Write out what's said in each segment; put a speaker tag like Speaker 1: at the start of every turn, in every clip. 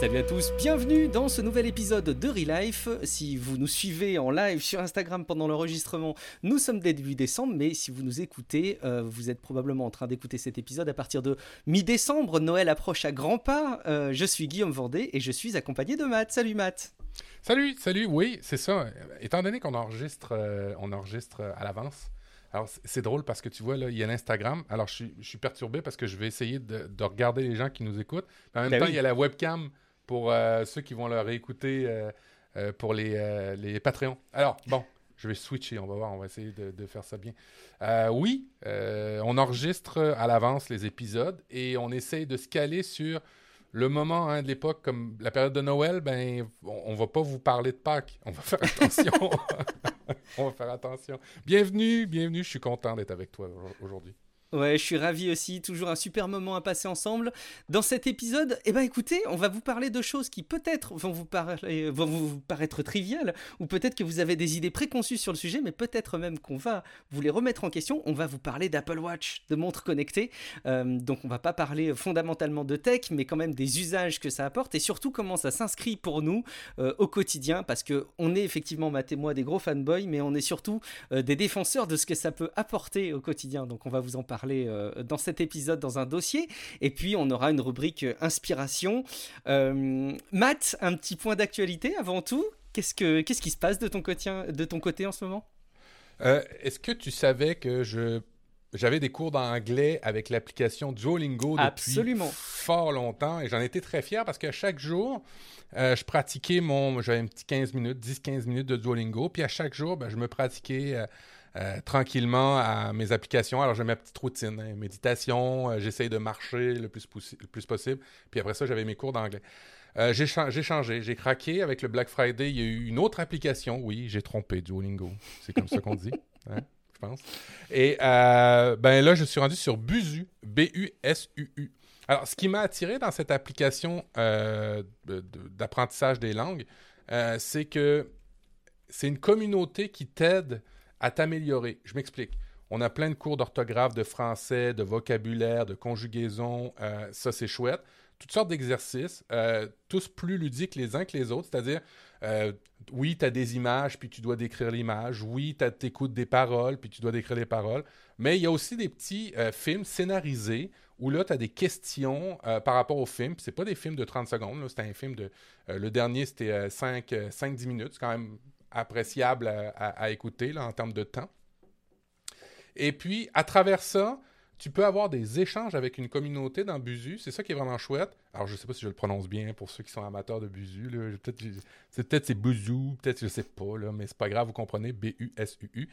Speaker 1: Salut à tous, bienvenue dans ce nouvel épisode de Relife. Si vous nous suivez en live sur Instagram pendant l'enregistrement, nous sommes début décembre, mais si vous nous écoutez, euh, vous êtes probablement en train d'écouter cet épisode à partir de mi-décembre. Noël approche à grands pas. Euh, je suis Guillaume Vendée et je suis accompagné de Matt. Salut Matt.
Speaker 2: Salut, salut, oui, c'est ça. Étant donné qu'on enregistre, euh, on enregistre à l'avance, alors, c'est drôle parce que tu vois, là, il y a l'Instagram. Alors, je suis, perturbé parce que je vais essayer de, regarder les gens qui nous écoutent. Mais en même ben temps, il y a la webcam pour euh, ceux qui vont leur écouter euh, euh, pour les, les Patreons. Alors, bon, je vais switcher. On va voir, on va essayer de, faire ça bien. oui, on enregistre à l'avance les épisodes et on essaye de se caler sur le moment hein, de l'époque, comme la période de Noël, ben, on, ne va pas vous parler de Pâques. On va faire attention. on va faire attention. Bienvenue, bienvenue. Je suis content d'être avec toi aujourd'hui.
Speaker 1: Ouais, je suis ravi aussi, toujours un super moment à passer ensemble. Dans cet épisode, eh ben écoutez, on va vous parler de choses qui peut-être vont vous, paraître triviales, ou peut-être que vous avez des idées préconçues sur le sujet, mais peut-être même qu'on va vous les remettre en question. On va vous parler d'Apple Watch, de montres connectées. Euh, donc on va pas parler fondamentalement de tech, mais quand même des usages que ça apporte, et surtout comment ça s'inscrit pour nous euh, au quotidien, parce que on est effectivement, Matt et moi, des gros fanboys, mais on est surtout euh, des défenseurs de ce que ça peut apporter au quotidien. Donc on va vous en parler euh, dans cet épisode dans un dossier. Et puis on aura une rubrique euh, inspiration. Euh, Matt, un petit point d'actualité avant tout. Qu'est-ce, que, qu'est-ce qui se passe de ton, côté, de ton côté en ce moment?
Speaker 2: Est-ce que tu savais que je j'avais des cours d'anglais avec l'application Duolingo depuis
Speaker 1: Absolument.
Speaker 2: fort longtemps et j'en étais très fier parce que chaque jour, je pratiquais mon. J'avais un petit 15 minutes, 10-15 minutes de Duolingo. Puis à chaque jour, ben, je me pratiquais euh, tranquillement à mes applications. Alors, j'ai ma petite routine, hein, méditation, euh, j'essaye de marcher le plus, le plus possible. Puis après ça, j'avais mes cours d'anglais. Euh, j'ai changé, j'ai craqué avec le Black Friday. Il y a eu une autre application. Oui, j'ai trompé Duolingo. C'est comme ça qu'on dit, hein, je pense. Et ben là, je suis rendu sur Busu, B-U-S-U-U. Alors, ce qui m'a attiré dans cette application d'apprentissage des langues, c'est que c'est une communauté qui t'aide à t'améliorer. Je m'explique. On a plein de cours d'orthographe, de français, de vocabulaire, de conjugaison. Euh, ça, c'est chouette. Toutes sortes d'exercices, euh, tous plus ludiques les uns que les autres. C'est-à-dire, euh, oui, tu as des images, puis tu dois décrire l'image. Oui, tu écoutes des paroles, puis tu dois décrire les paroles. Mais il y a aussi des petits films scénarisés où là, tu as des questions par rapport au film. Ce pas des films de 30 secondes. C'était un film de... le dernier, c'était 5-10 minutes. C'est quand même appréciable à, écouter en termes de temps. Et puis, à travers ça, tu peux avoir des échanges avec une communauté dans Buzu. C'est ça qui est vraiment chouette. Alors, je ne sais pas si je le prononce bien pour ceux qui sont amateurs de Buzu. Peut-être c'est peut-être c'est Buzu, peut-être je ne sais pas, là, mais c'est pas grave, vous comprenez. B-U-S-U-U.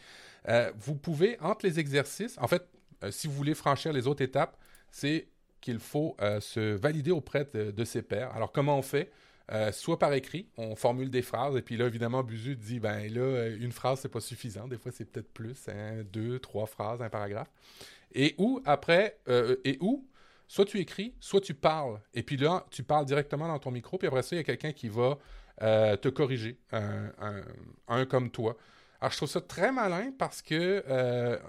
Speaker 2: Euh, vous pouvez, entre les exercices, en fait, euh, si vous voulez franchir les autres étapes, c'est qu'il faut euh, se valider auprès de, ses pairs. Alors, comment on fait? Euh, soit par écrit, on formule des phrases, et puis là, évidemment, Buzu dit, ben là, euh, une phrase, c'est pas suffisant. Des fois, c'est peut-être plus, hein, deux, trois phrases, un paragraphe. Et où, après, euh, et où, soit tu écris, soit tu parles. Et puis là, tu parles directement dans ton micro, puis après ça, il y a quelqu'un qui va te corriger, un, comme toi. Alors, je trouve ça très malin parce que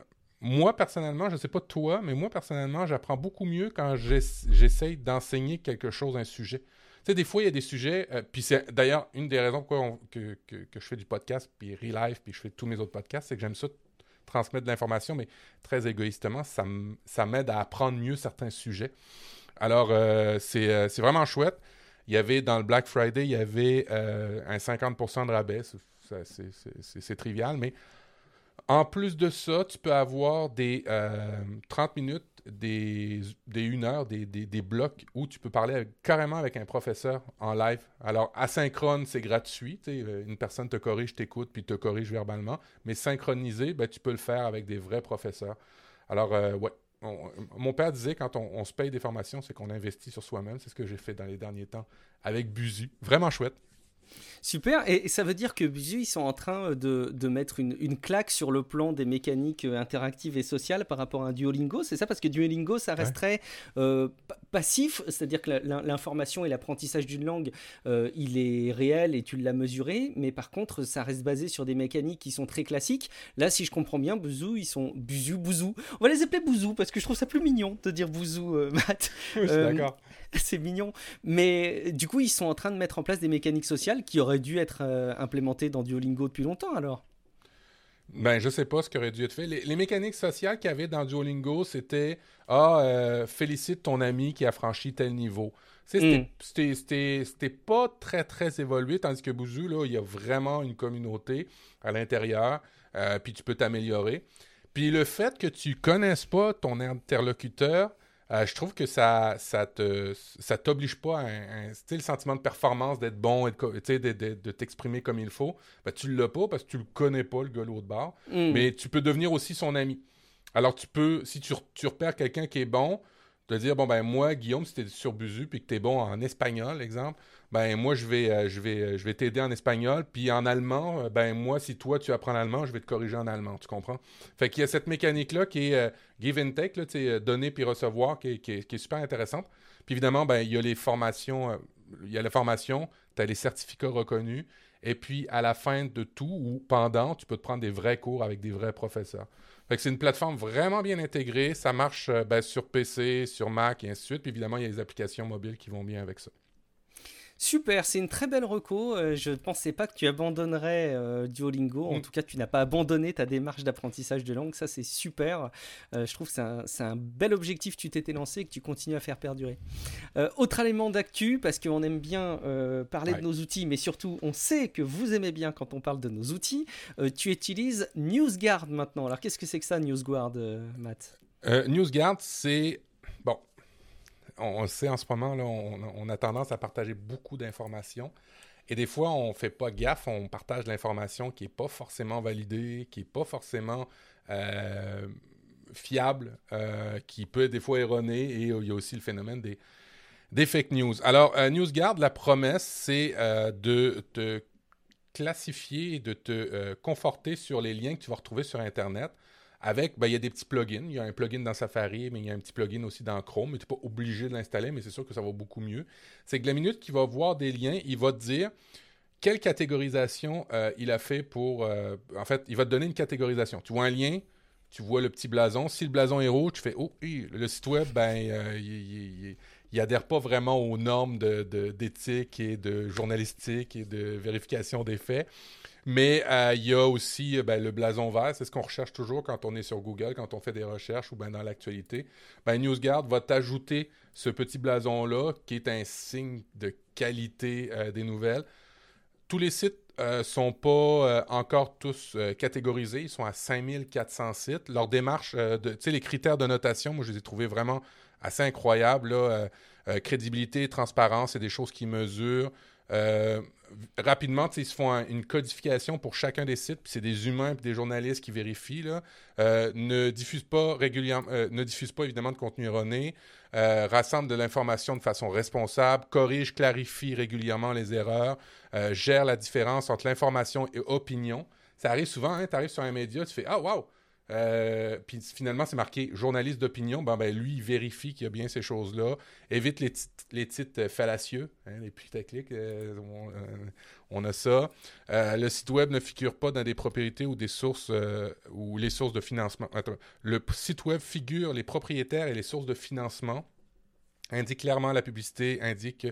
Speaker 2: moi, personnellement, je ne sais pas toi, mais moi, personnellement, j'apprends beaucoup mieux quand j'essaye d'enseigner quelque chose, un sujet sais, des fois, il y a des sujets, euh, puis c'est d'ailleurs une des raisons pourquoi que, je fais du podcast, puis Relive, puis je fais tous mes autres podcasts, c'est que j'aime ça transmettre de l'information, mais très égoïstement, ça m'aide à apprendre mieux certains sujets. Alors, euh, euh, c'est vraiment chouette. Il y avait, dans le Black Friday, il y avait un 50% de rabais. C'est trivial, mais en plus de ça, tu peux avoir des 30 minutes des, des une heure, des, blocs où tu peux parler carrément avec un professeur en live. Alors, asynchrone, c'est gratuit. Euh, une personne te corrige, t'écoute, puis te corrige verbalement. Mais synchronisé, ben, tu peux le faire avec des vrais professeurs. Alors, euh, ouais. mon père disait quand on, se paye des formations, c'est qu'on investit sur soi-même. C'est ce que j'ai fait dans les derniers temps avec Buzu. Vraiment chouette.
Speaker 1: Super, et ça veut dire que Buzu, ils sont en train de, de mettre une, une, claque sur le plan des mécaniques euh, interactives et sociales par rapport à un Duolingo, c'est ça? Parce que Duolingo, ça resterait euh, passif, c'est-à-dire que l'information et l'apprentissage d'une langue, euh, il est réel et tu l'as mesuré, mais par contre, ça reste basé sur des mécaniques qui sont très classiques. Là, si je comprends bien, Buzu, ils sont Buzu, Bouzou. On va les appeler Bouzou parce que je trouve ça plus mignon de dire Bouzou, Matt.
Speaker 2: Oui, d'accord.
Speaker 1: C'est mignon. Mais du coup, ils sont en train de mettre en place des mécaniques sociales qui auraient dû être euh, implémentées dans Duolingo depuis longtemps alors?
Speaker 2: Ben, je sais pas ce qui aurait dû être fait. Les, mécaniques sociales qu'il y avait dans Duolingo, c'était Ah, euh, félicite ton ami qui a franchi tel niveau. C'était pas très, très évolué, tandis que Bouzou, là, il y a vraiment une communauté à l'intérieur, euh, puis tu peux t'améliorer. Puis le fait que tu connaisses pas ton interlocuteur, euh, je trouve que ça ça te ça t'oblige pas à un, le sentiment de performance d'être bon et de, de, de, t'exprimer comme il faut. Ben, tu l'as pas parce que tu le connais pas le gars de bord, mm. mais tu peux devenir aussi son ami. Alors tu peux si tu, tu repères quelqu'un qui est bon, te dire bon ben moi Guillaume si tu es sur Buzu puis que tu es bon en espagnol exemple, ben moi je vais euh, je vais euh, je vais t'aider en espagnol puis en allemand euh, ben moi si toi tu apprends l'allemand je vais te corriger en allemand tu comprends? Fait qu'il y a cette mécanique là qui est give and take là donner puis recevoir qui est, qui, est, super intéressante. Puis évidemment ben il y a les formations il y a la formation tu as les certificats reconnus et puis à la fin de tout ou pendant tu peux te prendre des vrais cours avec des vrais professeurs. C'est une plateforme vraiment bien intégrée. Ça marche ben, sur PC sur Mac et ainsi de suite. Puis évidemment il y a les applications mobiles qui vont bien avec ça
Speaker 1: Super, c'est une très belle reco. Euh, je ne pensais pas que tu abandonnerais euh, Duolingo. En mm. tout cas, tu n'as pas abandonné ta démarche d'apprentissage de langue. Ça, c'est super. Euh, je trouve que c'est un, bel objectif que tu t'étais lancé et que tu continues à faire perdurer. autre élément d'actu, parce qu'on aime bien parler de nos outils, mais surtout, on sait que vous aimez bien quand on parle de nos outils. tu utilises NewsGuard maintenant. Alors, qu'est-ce que c'est que ça, NewsGuard, Matt?
Speaker 2: NewsGuard, c'est on, le sait en ce moment, on, a tendance à partager beaucoup d'informations. Et des fois, on ne fait pas gaffe, on partage l'information qui n'est pas forcément validée, qui n'est pas forcément euh, fiable, euh, qui peut être des fois erronée, et il y a aussi le phénomène des, fake news. Alors, euh, NewsGuard, la promesse, c'est de te classifier de te conforter sur les liens que tu vas retrouver sur Internet avec, ben, il y a des petits plugins. Il y a un plugin dans Safari, mais il y a un petit plugin aussi dans Chrome. Tu n'es pas obligé de l'installer, mais c'est sûr que ça va beaucoup mieux. C'est que la minute qu'il va voir des liens, il va te dire quelle catégorisation euh, il a fait pour. Euh, en fait, il va te donner une catégorisation. Tu vois un lien, tu vois le petit blason. Si le blason est rouge, tu fais Oh, le site web, ben, euh, il, il, adhère pas vraiment aux normes d'éthique et de journalistique et de vérification des faits. Mais euh, il y a aussi euh, ben, le blason vert, c'est ce qu'on recherche toujours quand on est sur Google, quand on fait des recherches ou ben, dans l'actualité. Ben, NewsGuard va t'ajouter ce petit blason-là qui est un signe de qualité euh, des nouvelles. Tous les sites ne sont pas encore tous catégorisés. Ils sont à 5400 sites. Leur démarche, tu sais, les critères de notation, moi, je les ai trouvés vraiment assez incroyables. crédibilité, transparence, c'est des choses qui mesurent. Euh, rapidement, ils se font une codification pour chacun des sites, puis c'est des humains et des journalistes qui vérifient. Euh, ne diffusent pas régulièrement, euh, ne diffusent pas évidemment de contenu erroné, rassemblent de l'information de façon responsable, corrige, clarifie régulièrement les erreurs, gère la différence entre l'information et opinion. Ça arrive souvent, hein, tu arrives sur un média, tu fais Ah, wow! Euh, puis finalement, c'est marqué journaliste d'opinion. Ben, lui, il vérifie qu'il y a bien ces choses-là. Évite les, titres euh, fallacieux, hein, les putaclics. Euh, on, a ça. le site web ne figure pas dans des propriétés ou des sources ou les sources de financement. le site web figure les propriétaires et les sources de financement. Indique clairement la publicité, indique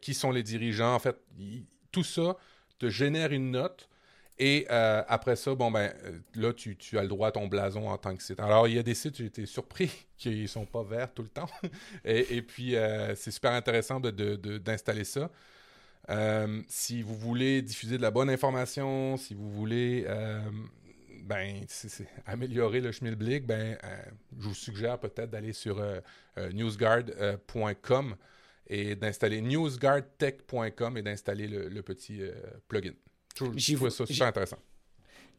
Speaker 2: qui sont les dirigeants. En fait, tout ça te génère une note et euh, après ça, bon, ben, euh, là, tu, as le droit à ton blason en tant que site. Alors, il y a des sites, j'ai été surpris qu'ils ne sont pas verts tout le temps. et, puis, euh, c'est super intéressant d'installer de, ça. si vous voulez diffuser de la bonne information, si vous voulez ben, améliorer le schmilblick, ben, je vous suggère peut-être d'aller sur newsguard.com et d'installer newsguardtech.com et d'installer le, petit plugin. J'y vois ça super intéressant.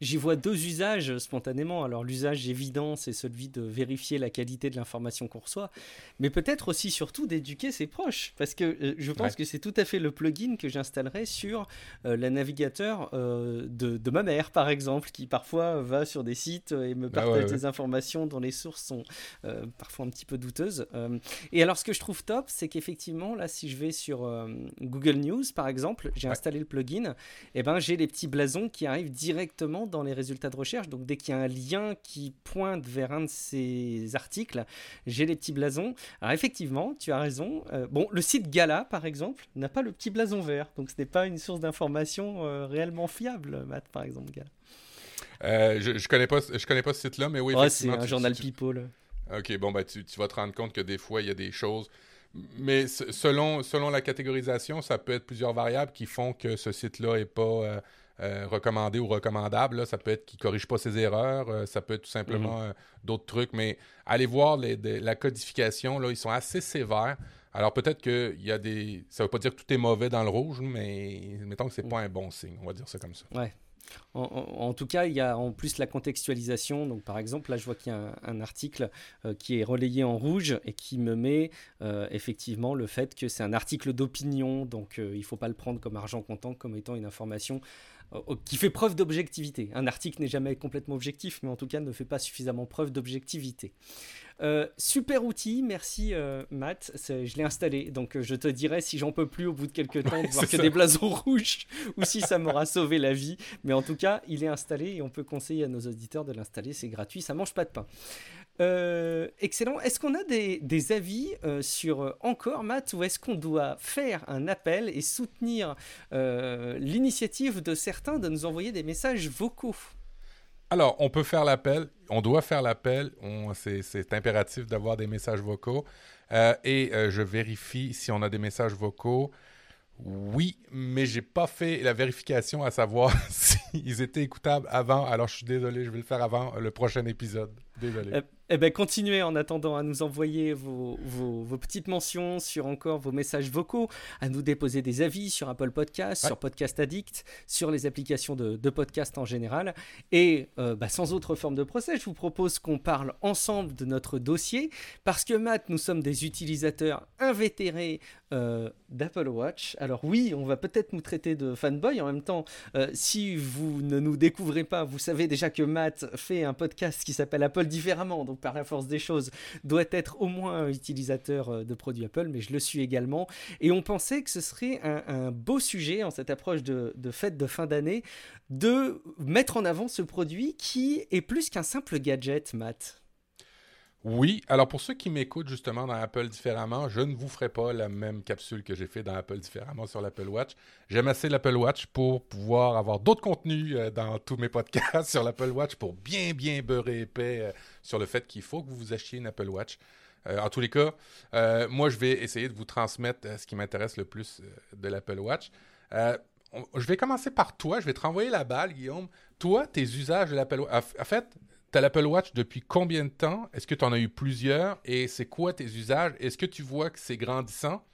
Speaker 1: J'y vois deux usages spontanément. Alors l'usage évident, c'est celui de vérifier la qualité de l'information qu'on reçoit, mais peut-être aussi surtout d'éduquer ses proches, parce que euh, je pense que c'est tout à fait le plugin que j'installerai sur euh, le navigateur euh, de, ma mère, par exemple, qui parfois va sur des sites et me bah partage des informations dont les sources sont parfois un petit peu douteuses. et alors ce que je trouve top, c'est qu'effectivement, là, si je vais sur Google News, par exemple, j'ai installé le plugin, et eh ben j'ai les petits blasons qui arrivent directement dans les résultats de recherche. Donc dès qu'il y a un lien qui pointe vers un de ces articles, j'ai les petits blasons. Alors effectivement, tu as raison. Euh, bon, le site Gala, par exemple, n'a pas le petit blason vert. Donc ce n'est pas une source d'information euh, réellement fiable, Matt, par exemple, Gala.
Speaker 2: Euh, je, je connais pas, je connais pas ce site-là, mais oui.
Speaker 1: c'est un journal People.
Speaker 2: Ok, bon, bah, tu, tu, vas te rendre compte que des fois, il y a des choses. Mais selon, selon la catégorisation, ça peut être plusieurs variables qui font que ce site-là n'est pas euh, recommandé ou recommandable. Ça peut être qu'il ne corrige pas ses erreurs, euh, ça peut être tout simplement mhm. euh, d'autres trucs, mais allez voir la codification, là, ils sont assez sévères. Alors peut-être qu'il y a des... Ça ne veut pas dire que tout est mauvais dans le rouge, mais mettons que c'est n'est pas un bon signe, on va dire ça comme ça.
Speaker 1: Ouais. En, tout cas, il y a en plus la contextualisation. Donc, par exemple, là, je vois qu'il y a un, article qui est relayé en rouge et qui me met effectivement le fait que c'est un article d'opinion. Donc, il ne faut pas le prendre comme argent comptant, comme étant une information euh, qui fait preuve d'objectivité. Un article n'est jamais complètement objectif, mais en tout cas ne fait pas suffisamment preuve d'objectivité. Euh, super outil, merci euh, Matt. Je l'ai installé, donc je te dirai si j'en peux plus au bout de quelques temps de voir que des blasons rouges ou si ça m'aura sauvé la vie. Mais en tout cas, il est installé et on peut conseiller à nos auditeurs de l'installer. C'est gratuit, ça mange pas de pain. Euh, excellent. Est-ce qu'on a des, avis euh, sur euh, encore, Matt, ou est-ce qu'on doit faire un appel et soutenir l'initiative de certains de nous envoyer des messages vocaux?
Speaker 2: Alors, on peut faire l'appel, on doit faire l'appel, c'est impératif d'avoir des messages vocaux. et je vérifie si on a des messages vocaux. Oui, mais j'ai pas fait la vérification à savoir s'ils étaient écoutables avant. Alors je suis désolé, je vais le faire avant le prochain épisode. Désolé.
Speaker 1: Eh bien, continuez en attendant à nous envoyer vos, vos, petites mentions sur encore vos messages vocaux, à nous déposer des avis sur Apple Podcast, sur Podcast Addict, sur les applications de, de podcast en général. Et euh, bah, sans autre forme de procès, je vous propose qu'on parle ensemble de notre dossier, parce que Matt, nous sommes des utilisateurs invétérés euh, d'Apple Watch. Alors oui, on va peut-être nous traiter de fanboy. En même temps, euh, si vous ne nous découvrez pas, vous savez déjà que Matt fait un podcast qui s'appelle Apple différemment. Donc par la force des choses, doit être au moins un utilisateur euh, de produits Apple, mais je le suis également. Et on pensait que ce serait un, beau sujet en cette approche de, de fête de fin d'année de mettre en avant ce produit qui est plus qu'un simple gadget, Matt.
Speaker 2: Oui, alors pour ceux qui m'écoutent justement dans Apple différemment, je ne vous ferai pas la même capsule que j'ai fait dans Apple différemment sur l'Apple Watch. J'aime assez l'Apple Watch pour pouvoir avoir d'autres contenus euh, dans tous mes podcasts sur l'Apple Watch pour bien bien beurrer épais euh, sur le fait qu'il faut que vous achetiez une Apple Watch. Euh, en tous les cas, moi je vais essayer de vous transmettre ce qui m'intéresse le plus de l'Apple Watch. je vais commencer par toi, je vais te renvoyer la balle, Guillaume. Toi, tes usages de l'Apple Watch. En fait, tu as l'Apple Watch depuis combien de temps? Est-ce que tu en as eu plusieurs? Et c'est quoi tes usages? Est-ce que tu vois que c'est grandissant?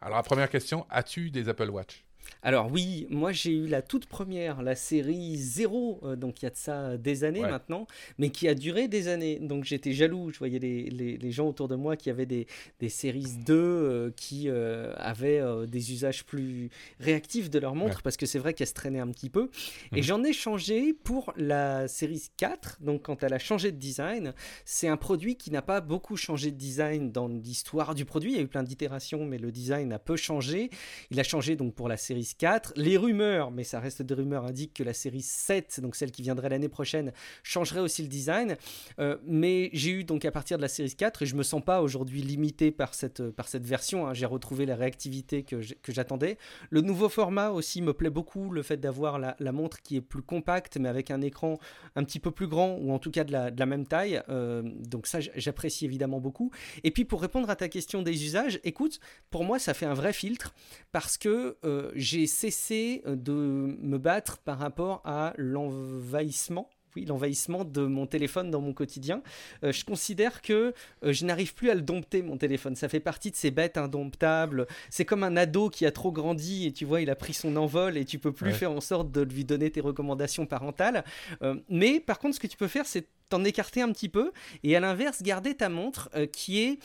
Speaker 2: Alors, la première question, as-tu des Apple Watch?
Speaker 1: Alors oui, moi j'ai eu la toute première, la série 0, euh, donc il y a de ça des années maintenant, mais qui a duré des années. Donc j'étais jaloux, je voyais les, les, gens autour de moi qui avaient des, des séries 2 euh, qui euh, avaient des usages plus réactifs de leur montre, parce que c'est vrai qu'elle se traînait un petit peu. Et mhm. j'en ai changé pour la série 4, donc quand elle a changé de design, c'est un produit qui n'a pas beaucoup changé de design dans l'histoire du produit, il y a eu plein d'itérations, mais le design a peu changé. Il a changé donc pour la série 4. Les rumeurs, mais ça reste des rumeurs, indiquent que la série 7, donc celle qui viendrait l'année prochaine, changerait aussi le design. Euh, mais j'ai eu donc à partir de la série 4, et je me sens pas aujourd'hui limité par cette, par cette version, hein. j'ai retrouvé la réactivité que j'attendais. Le nouveau format aussi me plaît beaucoup, le fait d'avoir la, montre qui est plus compacte, mais avec un écran un petit peu plus grand, ou en tout cas de la, de la même taille. Euh, donc ça, j'apprécie évidemment beaucoup. Et puis pour répondre à ta question des usages, écoute, pour moi, ça fait un vrai filtre, parce que euh, j'ai cessé euh, de me battre par rapport à l'envahissement oui, l'envahissement de mon téléphone dans mon quotidien. Euh, je considère que euh, je n'arrive plus à le dompter, mon téléphone. Ça fait partie de ces bêtes indomptables. C'est comme un ado qui a trop grandi et tu vois, il a pris son envol et tu peux plus faire en sorte de lui donner tes recommandations parentales. Euh, mais par contre, ce que tu peux faire, c'est t'en écarter un petit peu et à l'inverse, garder ta montre qui est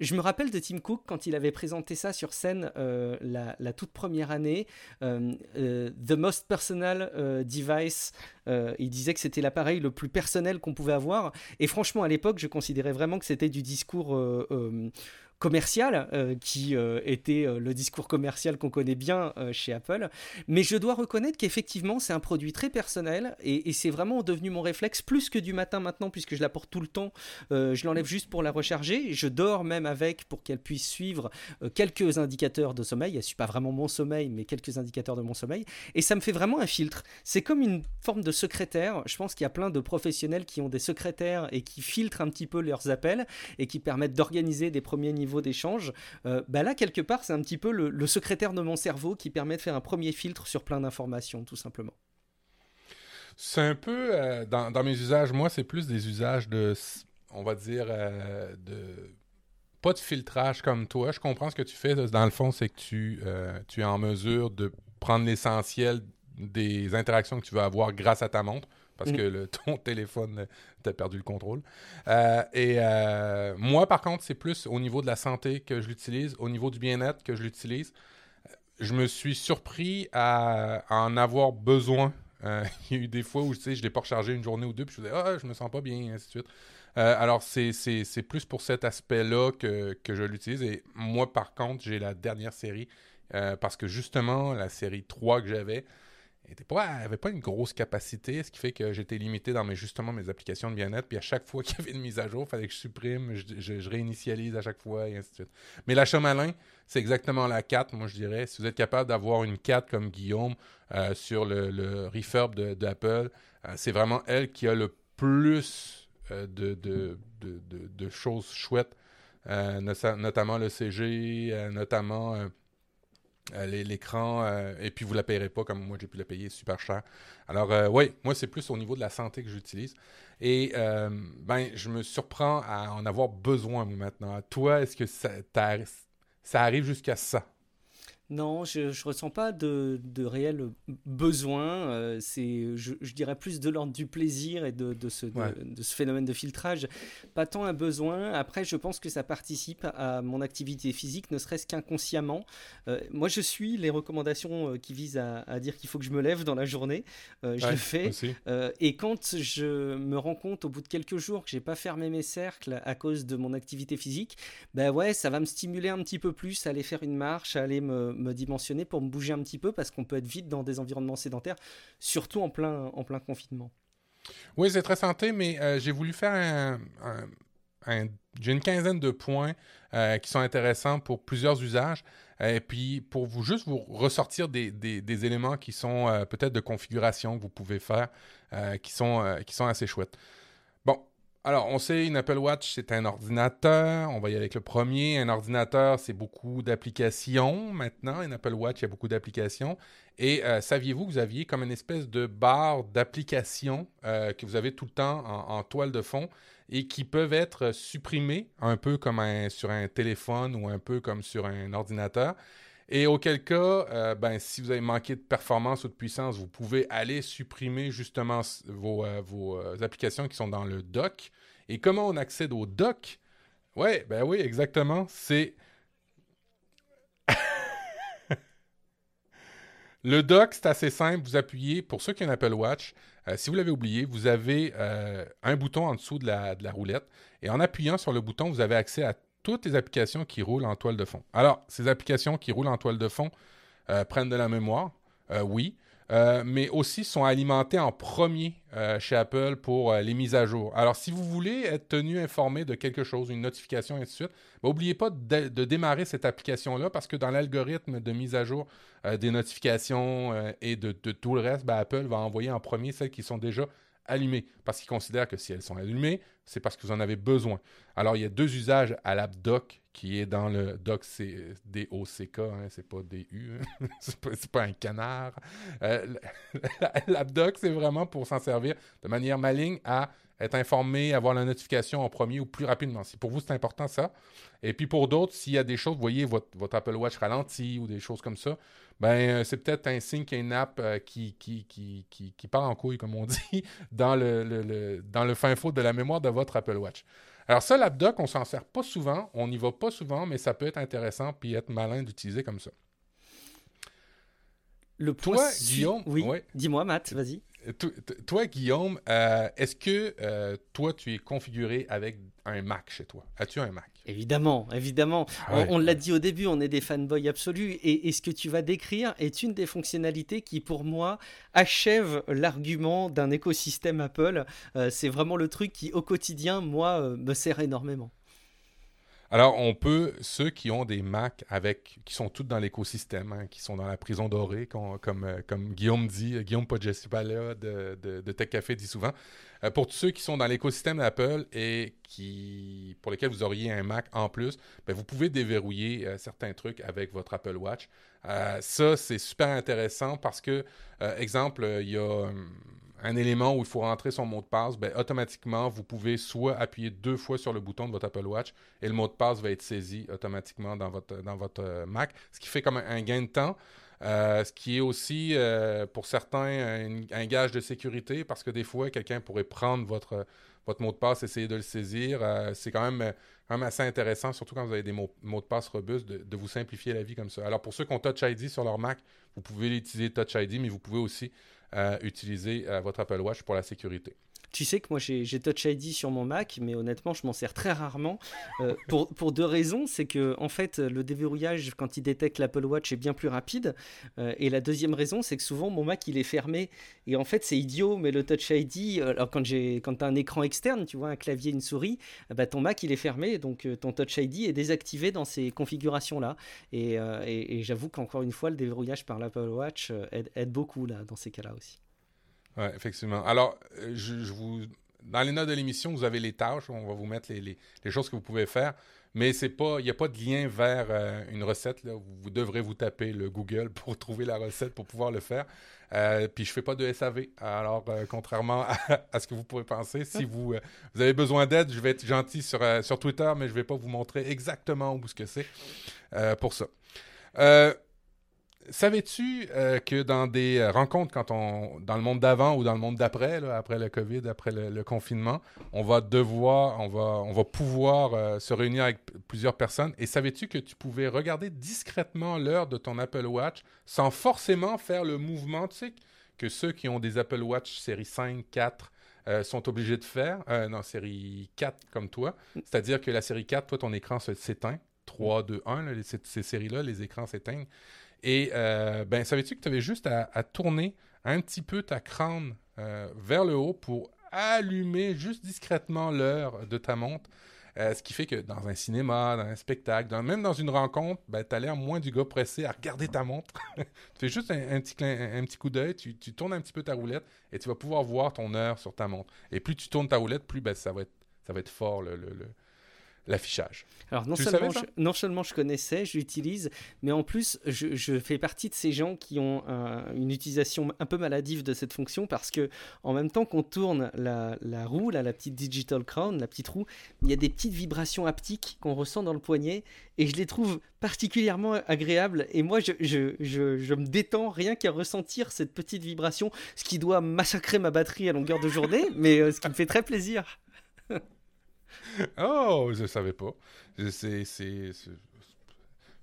Speaker 1: je me rappelle de Tim Cook quand il avait présenté ça sur scène euh, la, toute première année, euh, euh, The Most Personal Device. il disait que c'était l'appareil le plus personnel qu'on pouvait avoir. Et franchement, à l'époque, je considérais vraiment que c'était du discours commercial, euh, qui euh, était euh, le discours commercial qu'on connaît bien chez Apple. Mais je dois reconnaître qu'effectivement, c'est un produit très personnel et, c'est vraiment devenu mon réflexe plus que du matin maintenant, puisque je la porte tout le temps. je l'enlève juste pour la recharger. Je dors même avec pour qu'elle puisse suivre quelques indicateurs de sommeil. Ne suit pas vraiment mon sommeil, mais quelques indicateurs de mon sommeil. Et ça me fait vraiment un filtre. C'est comme une forme de secrétaire. Je pense qu'il y a plein de professionnels qui ont des secrétaires et qui filtrent un petit peu leurs appels et qui permettent d'organiser des premiers niveaux d'échange, euh, bah là, quelque part, c'est un petit peu le, secrétaire de mon cerveau qui permet de faire un premier filtre sur plein d'informations, tout simplement.
Speaker 2: C'est un peu, euh, dans, mes usages, moi, c'est plus des usages de, on va dire, euh, de pas de filtrage comme toi. Je comprends ce que tu fais. Dans le fond, c'est que tu, tu es en mesure de prendre l'essentiel des interactions que tu veux avoir grâce à ta montre parce mm. que le, ton téléphone, t'as perdu le contrôle. Euh, et euh, moi, par contre, c'est plus au niveau de la santé que je l'utilise, au niveau du bien-être que je l'utilise. Je me suis surpris à, en avoir besoin. Euh, il y a eu des fois où je je l'ai pas rechargé une journée ou deux, puis je me disais, ah, je me sens pas bien, et ainsi de suite. alors, c'est plus pour cet aspect-là que, que, je l'utilise. Et moi, par contre, j'ai la dernière série, parce que justement, la série 3 que j'avais, elle n'avait pas une grosse capacité, ce qui fait que j'étais limité dans mes, justement mes applications de bien-être. Puis à chaque fois qu'il y avait une mise à jour, il fallait que je supprime, je, réinitialise à chaque fois, et ainsi de suite. Mais l'achat malin, c'est exactement la 4, moi je dirais. Si vous êtes capable d'avoir une 4 comme Guillaume euh, sur le, refurb d'Apple, euh, c'est vraiment elle qui a le plus euh, de, choses chouettes, notamment le CG, notamment l'écran, euh, et puis vous ne la payerez pas comme moi j'ai pu la payer super cher. Alors euh, oui, moi c'est plus au niveau de la santé que j'utilise. Et ben je me surprends à en avoir besoin maintenant. Toi, est-ce que ça arrive jusqu'à ça?
Speaker 1: Non, je ne ressens pas de, de réel besoin. Euh, c'est, je, dirais plus de l'ordre du plaisir et de, de, ce, de, ce, phénomène de filtrage. Pas tant un besoin. Après, je pense que ça participe à mon activité physique, ne serait-ce qu'inconsciemment. Euh, moi, je suis les recommandations euh, qui visent à, à dire qu'il faut que je me lève dans la journée. je le fais. et quand je me rends compte au bout de quelques jours que j'ai pas fermé mes cercles à cause de mon activité physique, ben ouais, ça va me stimuler un petit peu plus à aller faire une marche, à aller me me dimensionner pour me bouger un petit peu parce qu'on peut être vite dans des environnements sédentaires, surtout en plein, en plein confinement.
Speaker 2: Oui, c'est très santé, mais euh, j'ai voulu faire un, j'ai une quinzaine de points euh, qui sont intéressants pour plusieurs usages. Et puis, pour vous juste vous ressortir des, des, éléments qui sont euh, peut-être de configuration que vous pouvez faire, qui, sont, qui sont assez chouettes. Alors, on sait, une Apple Watch, c'est un ordinateur. On va y aller avec le premier. Un ordinateur, c'est beaucoup d'applications. Maintenant, une Apple Watch, il y a beaucoup d'applications. Et euh, saviez-vous que vous aviez comme une espèce de barre d'applications euh, que vous avez tout le temps en, toile de fond et qui peuvent être supprimées, un peu comme sur un téléphone ou un peu comme sur un ordinateur? Et auquel cas, euh, ben, si vous avez manqué de performance ou de puissance, vous pouvez aller supprimer justement vos, euh, euh, applications qui sont dans le dock. Et comment on accède au dock? Ouais, ben oui, exactement. C'est. le dock, c'est assez simple. Vous appuyez, pour ceux qui ont un Apple Watch, si vous l'avez oublié, vous avez un bouton en dessous de la, de la roulette. Et en appuyant sur le bouton, vous avez accès à toutes les applications qui roulent en toile de fond. Alors, ces applications qui roulent en toile de fond euh, prennent de la mémoire, euh, oui, euh, mais aussi sont alimentées en premier chez Apple pour les mises à jour. Alors, si vous voulez être tenu informé de quelque chose, une notification, et ainsi de suite, n'oubliez ben, pas de, démarrer cette application-là parce que dans l'algorithme de mise à jour des notifications et de, tout le reste, ben, Apple va envoyer en premier celles qui sont déjà allumées parce qu'il considère que si elles sont allumées, c'est parce que vous en avez besoin. Alors, il y a deux usages à l'app Doc qui est dans le Doc, c'est D-O-C-K, hein, c'est pas D-U, hein. c'est pas, pas, un canard. Euh, l'app Doc, c'est vraiment pour s'en servir de manière maligne à être informé, avoir la notification en premier ou plus rapidement. Si pour vous, c'est important ça. Et puis pour d'autres, s'il y a des choses, vous voyez votre, votre Apple Watch ralenti ou des choses comme ça, ben euh, c'est peut-être un signe qu'il y a une app euh, qui, qui, qui, qui, part en couille, comme on dit, dans le, le, dans le fin fond de la mémoire de votre Apple Watch. Alors ça, l'AppDoc, on s'en sert pas souvent, on n'y va pas souvent, mais ça peut être intéressant puis être malin d'utiliser comme ça.
Speaker 1: Le Toi, Guillaume, oui. Dis-moi, Matt, vas-y.
Speaker 2: Toi, Guillaume, euh, est-ce que euh, toi, tu es configuré avec un Mac chez toi? As-tu un Mac?
Speaker 1: Évidemment, évidemment. Ah on, l'a dit au début, on est des fanboys absolus. Et, ce que tu vas décrire est une des fonctionnalités qui, pour moi, achève l'argument d'un écosystème Apple. Euh, c'est vraiment le truc qui, au quotidien, moi, me sert énormément.
Speaker 2: Alors, on peut, ceux qui ont des Mac avec, qui sont tous dans l'écosystème, hein, qui sont dans la prison dorée, comme, euh, comme Guillaume dit, euh, Guillaume Podjessipala de, de, Tech Café dit souvent, euh, pour tous ceux qui sont dans l'écosystème d'Apple et qui, pour lesquels vous auriez un Mac en plus, ben, vous pouvez déverrouiller certains trucs avec votre Apple Watch. ça, c'est super intéressant parce que, exemple, il y a hum, un élément où il faut rentrer son mot de passe, ben, automatiquement, vous pouvez soit appuyer deux fois sur le bouton de votre Apple Watch et le mot de passe va être saisi automatiquement dans votre, euh, Mac, ce qui fait comme un, gain de temps. Euh, ce qui est aussi euh, pour certains un, gage de sécurité parce que des fois, quelqu'un pourrait prendre votre, mot de passe, essayer de le saisir. c'est quand même, assez intéressant, surtout quand vous avez des mots, de passe robustes, de, de, vous simplifier la vie comme ça. Alors pour ceux qui ont Touch ID sur leur Mac, vous pouvez utiliser Touch ID, mais vous pouvez aussi utiliser euh, votre Apple Watch pour la sécurité.
Speaker 1: Tu sais que moi j'ai Touch ID sur mon Mac, mais honnêtement je m'en sers très rarement euh, pour, deux raisons. C'est que en fait le déverrouillage quand il détecte l'Apple Watch est bien plus rapide. Euh, et la deuxième raison c'est que souvent mon Mac il est fermé. Et en fait c'est idiot, mais le Touch ID, alors quand, quand tu un écran externe, tu vois un clavier, une souris, bah, ton Mac il est fermé, donc ton Touch ID est désactivé dans ces configurations là. Et j'avoue qu'encore une fois le déverrouillage par l'Apple Watch aide, aide beaucoup là dans ces cas-là aussi.
Speaker 2: Oui, effectivement. Alors, euh, je, vous, dans les notes de l'émission, vous avez les tâches. On va vous mettre les, choses que vous pouvez faire. Mais il n'y a pas de lien vers euh, une recette. Vous devrez vous taper le Google pour trouver la recette pour pouvoir le faire. Euh, puis je fais pas de SAV. Alors, contrairement à, ce que vous pourrez penser, si vous, vous avez besoin d'aide, je vais être gentil sur, sur Twitter, mais je vais pas vous montrer exactement où ce que c'est pour ça. Savais-tu euh, que dans des euh, rencontres, quand on, dans le monde d'avant ou dans le monde d'après, après le COVID, après le, confinement, on va devoir, on va, on va pouvoir euh, se réunir avec plusieurs personnes. Et savais-tu que tu pouvais regarder discrètement l'heure de ton Apple Watch sans forcément faire le mouvement, que ceux qui ont des Apple Watch série 5, 4, sont obligés de faire, non, série 4 comme toi. C'est-à-dire que la série 4, toi, ton écran s'éteint. 3, 2, 1, ces séries-là, les écrans s'éteignent. Et euh, ben, savais-tu que tu avais juste à, tourner un petit peu ta crâne euh, vers le haut pour allumer juste discrètement l'heure de ta montre? Euh, ce qui fait que dans un cinéma, dans un spectacle, même dans une rencontre, ben, tu as l'air moins du gars pressé à regarder ta montre. tu fais juste un, petit, un, petit, coup d'œil, tu, tournes un petit peu ta roulette et tu vas pouvoir voir ton heure sur ta montre. Et plus tu tournes ta roulette, plus ben, ça, va être, ça va être fort le, l'affichage.
Speaker 1: Alors non seulement, je, non seulement je connaissais, je l'utilise, mais en plus je, fais partie de ces gens qui ont une utilisation un peu maladive de cette fonction parce que en même temps qu'on tourne la, roue, la petite digital crown, la petite roue, il y a des petites vibrations haptiques qu'on ressent dans le poignet et je les trouve particulièrement agréables et moi je, je me détends rien qu'à ressentir cette petite vibration, ce qui doit massacrer ma batterie à longueur de journée, mais euh, ce qui me fait très plaisir.
Speaker 2: oh, je ne savais pas. C'est.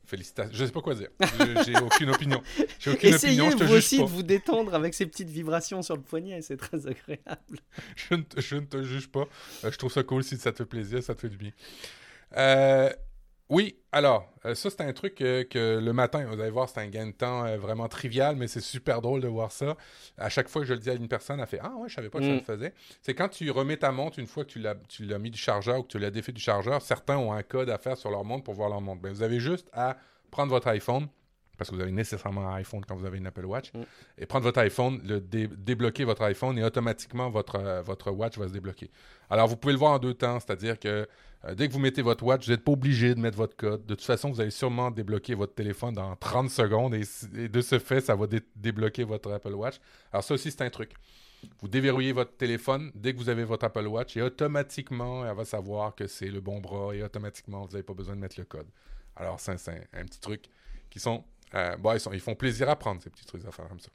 Speaker 2: Félicitations. Je ne sais pas quoi dire. J'ai aucune opinion.
Speaker 1: J'ai aucune Essayez opinion. Je te vous aussi de vous détendre avec ces petites vibrations sur le poignet. C'est très agréable.
Speaker 2: je, ne te, je, ne te, juge pas. Euh, je trouve ça cool si ça te fait plaisir, ça te fait du bien. Euh, oui, alors, euh, ça, c'est un truc que, le matin, vous allez voir, c'est un gain de temps euh, vraiment trivial, mais c'est super drôle de voir ça. À chaque fois que je le dis à une personne, elle fait Ah ouais, je savais pas que ça le mm. faisait. C'est quand tu remets ta montre une fois que tu l'as, tu l'as mis du chargeur ou que tu l'as défait du chargeur, certains ont un code à faire sur leur montre pour voir leur montre. Ben, vous avez juste à prendre votre iPhone, parce que vous avez nécessairement un iPhone quand vous avez une Apple Watch, mm. et prendre votre iPhone, le débloquer votre iPhone et automatiquement votre, euh, votre watch va se débloquer. Alors vous pouvez le voir en deux temps, c'est-à-dire que euh, dès que vous mettez votre watch, vous n'êtes pas obligé de mettre votre code. De toute façon, vous allez sûrement débloquer votre téléphone dans 30 secondes et, de ce fait, ça va débloquer votre Apple Watch. Alors ça aussi, c'est un truc. Vous déverrouillez votre téléphone dès que vous avez votre Apple Watch et automatiquement, elle va savoir que c'est le bon bras et automatiquement, vous n'avez pas besoin de mettre le code. Alors, c'est un, petit truc qui sont euh, bon, ils, ils, font plaisir à prendre, ces petits trucs à faire comme ça.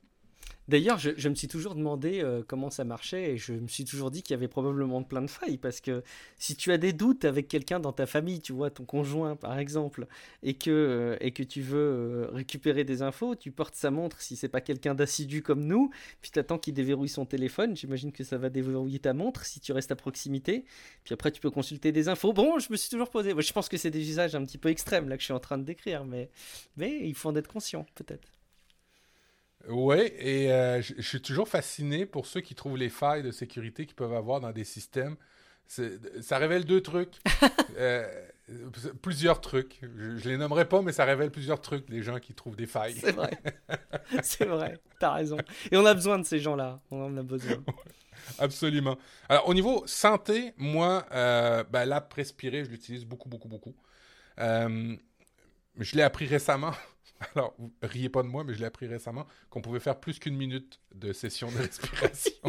Speaker 1: D'ailleurs, je, me suis toujours demandé euh, comment ça marchait et je me suis toujours dit qu'il y avait probablement plein de failles parce que si tu as des doutes avec quelqu'un dans ta famille, tu vois, ton conjoint par exemple, et que, euh, et que tu veux euh, récupérer des infos, tu portes sa montre si c'est pas quelqu'un d'assidu comme nous, puis tu attends qu'il déverrouille son téléphone, j'imagine que ça va déverrouiller ta montre si tu restes à proximité, puis après tu peux consulter des infos. Bon, je me suis toujours posé, je pense que c'est des usages un petit peu extrêmes là que je suis en train de décrire, mais, mais il faut en être conscient peut-être.
Speaker 2: Oui, et euh, je suis toujours fasciné pour ceux qui trouvent les failles de sécurité qu'ils peuvent avoir dans des systèmes. Ça révèle deux trucs. Euh, plusieurs trucs. Je, ne les nommerai pas, mais ça révèle plusieurs trucs, les gens qui trouvent des failles.
Speaker 1: C'est vrai. C'est vrai. T'as raison. Et on a besoin de ces gens-là. On en a besoin.
Speaker 2: Absolument. Alors, au niveau santé, moi, euh, ben, l'app Respirer, je l'utilise beaucoup, beaucoup, beaucoup. Je l'ai appris récemment. Alors, riez pas de moi, mais je l'ai appris récemment qu'on pouvait faire plus qu'une minute de session de respiration.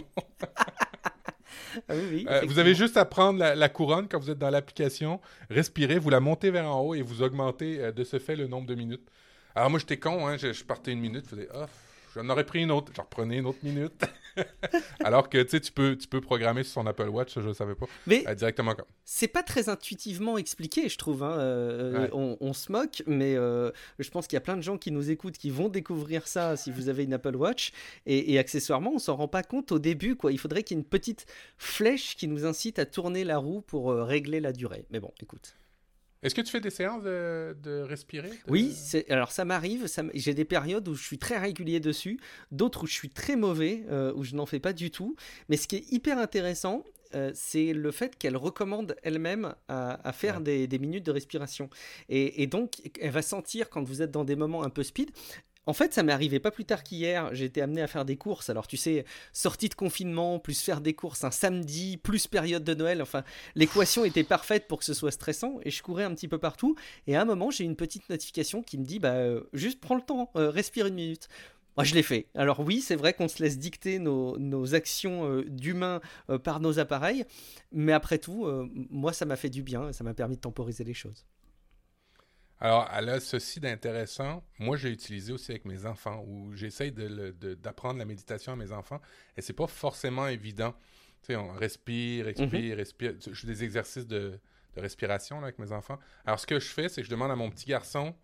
Speaker 1: Ah
Speaker 2: euh, vous avez juste à prendre la, couronne quand vous êtes dans l'application, respirer, vous la montez vers en haut et vous augmentez euh, de ce fait le nombre de minutes. Alors moi j'étais con, hein, je, partais une minute, je faisais off, J'en aurais pris une autre. J'en reprenais une autre minute. Alors que tu peux, tu peux programmer sur son Apple Watch, je ne savais pas. Mais euh, directement comme.
Speaker 1: C'est pas très intuitivement expliqué, je trouve. Hein. Euh, on, se moque, mais euh, je pense qu'il y a plein de gens qui nous écoutent qui vont découvrir ça si vous avez une Apple Watch. Et, accessoirement, on s'en rend pas compte au début. Quoi. Il faudrait qu'il y ait une petite flèche qui nous incite à tourner la roue pour régler la durée. Mais bon, écoute.
Speaker 2: Est-ce que tu fais des séances de, respirer
Speaker 1: Oui, alors ça m'arrive. J'ai des périodes où je suis très régulier dessus, d'autres où je suis très mauvais, euh, où je n'en fais pas du tout. Mais ce qui est hyper intéressant, euh, c'est le fait qu'elle recommande elle-même à, faire des, minutes de respiration. Et, et, donc, elle va sentir quand vous êtes dans des moments un peu speed. En fait, ça m'est arrivé pas plus tard qu'hier. J'ai été amené à faire des courses. Alors, tu sais, sortie de confinement, plus faire des courses un samedi, plus période de Noël. Enfin, l'équation était parfaite pour que ce soit stressant. Et je courais un petit peu partout. Et à un moment, j'ai une petite notification qui me dit bah, euh, juste prends le temps, euh, respire une minute. Moi, je l'ai fait. Alors oui, c'est vrai qu'on se laisse dicter nos, actions euh, d'humains par nos appareils, mais après tout, moi, ça m'a fait du bien ça m'a permis de temporiser les choses.
Speaker 2: Alors, elle a ceci d'intéressant. Moi, j'ai utilisé aussi avec mes enfants, où j'essaye d'apprendre la méditation à mes enfants, et c'est pas forcément évident. Tu sais, on respire, expire, mhm. respire. Je fais des exercices de, respiration avec mes enfants. Alors, ce que je fais, c'est que je demande à mon petit garçon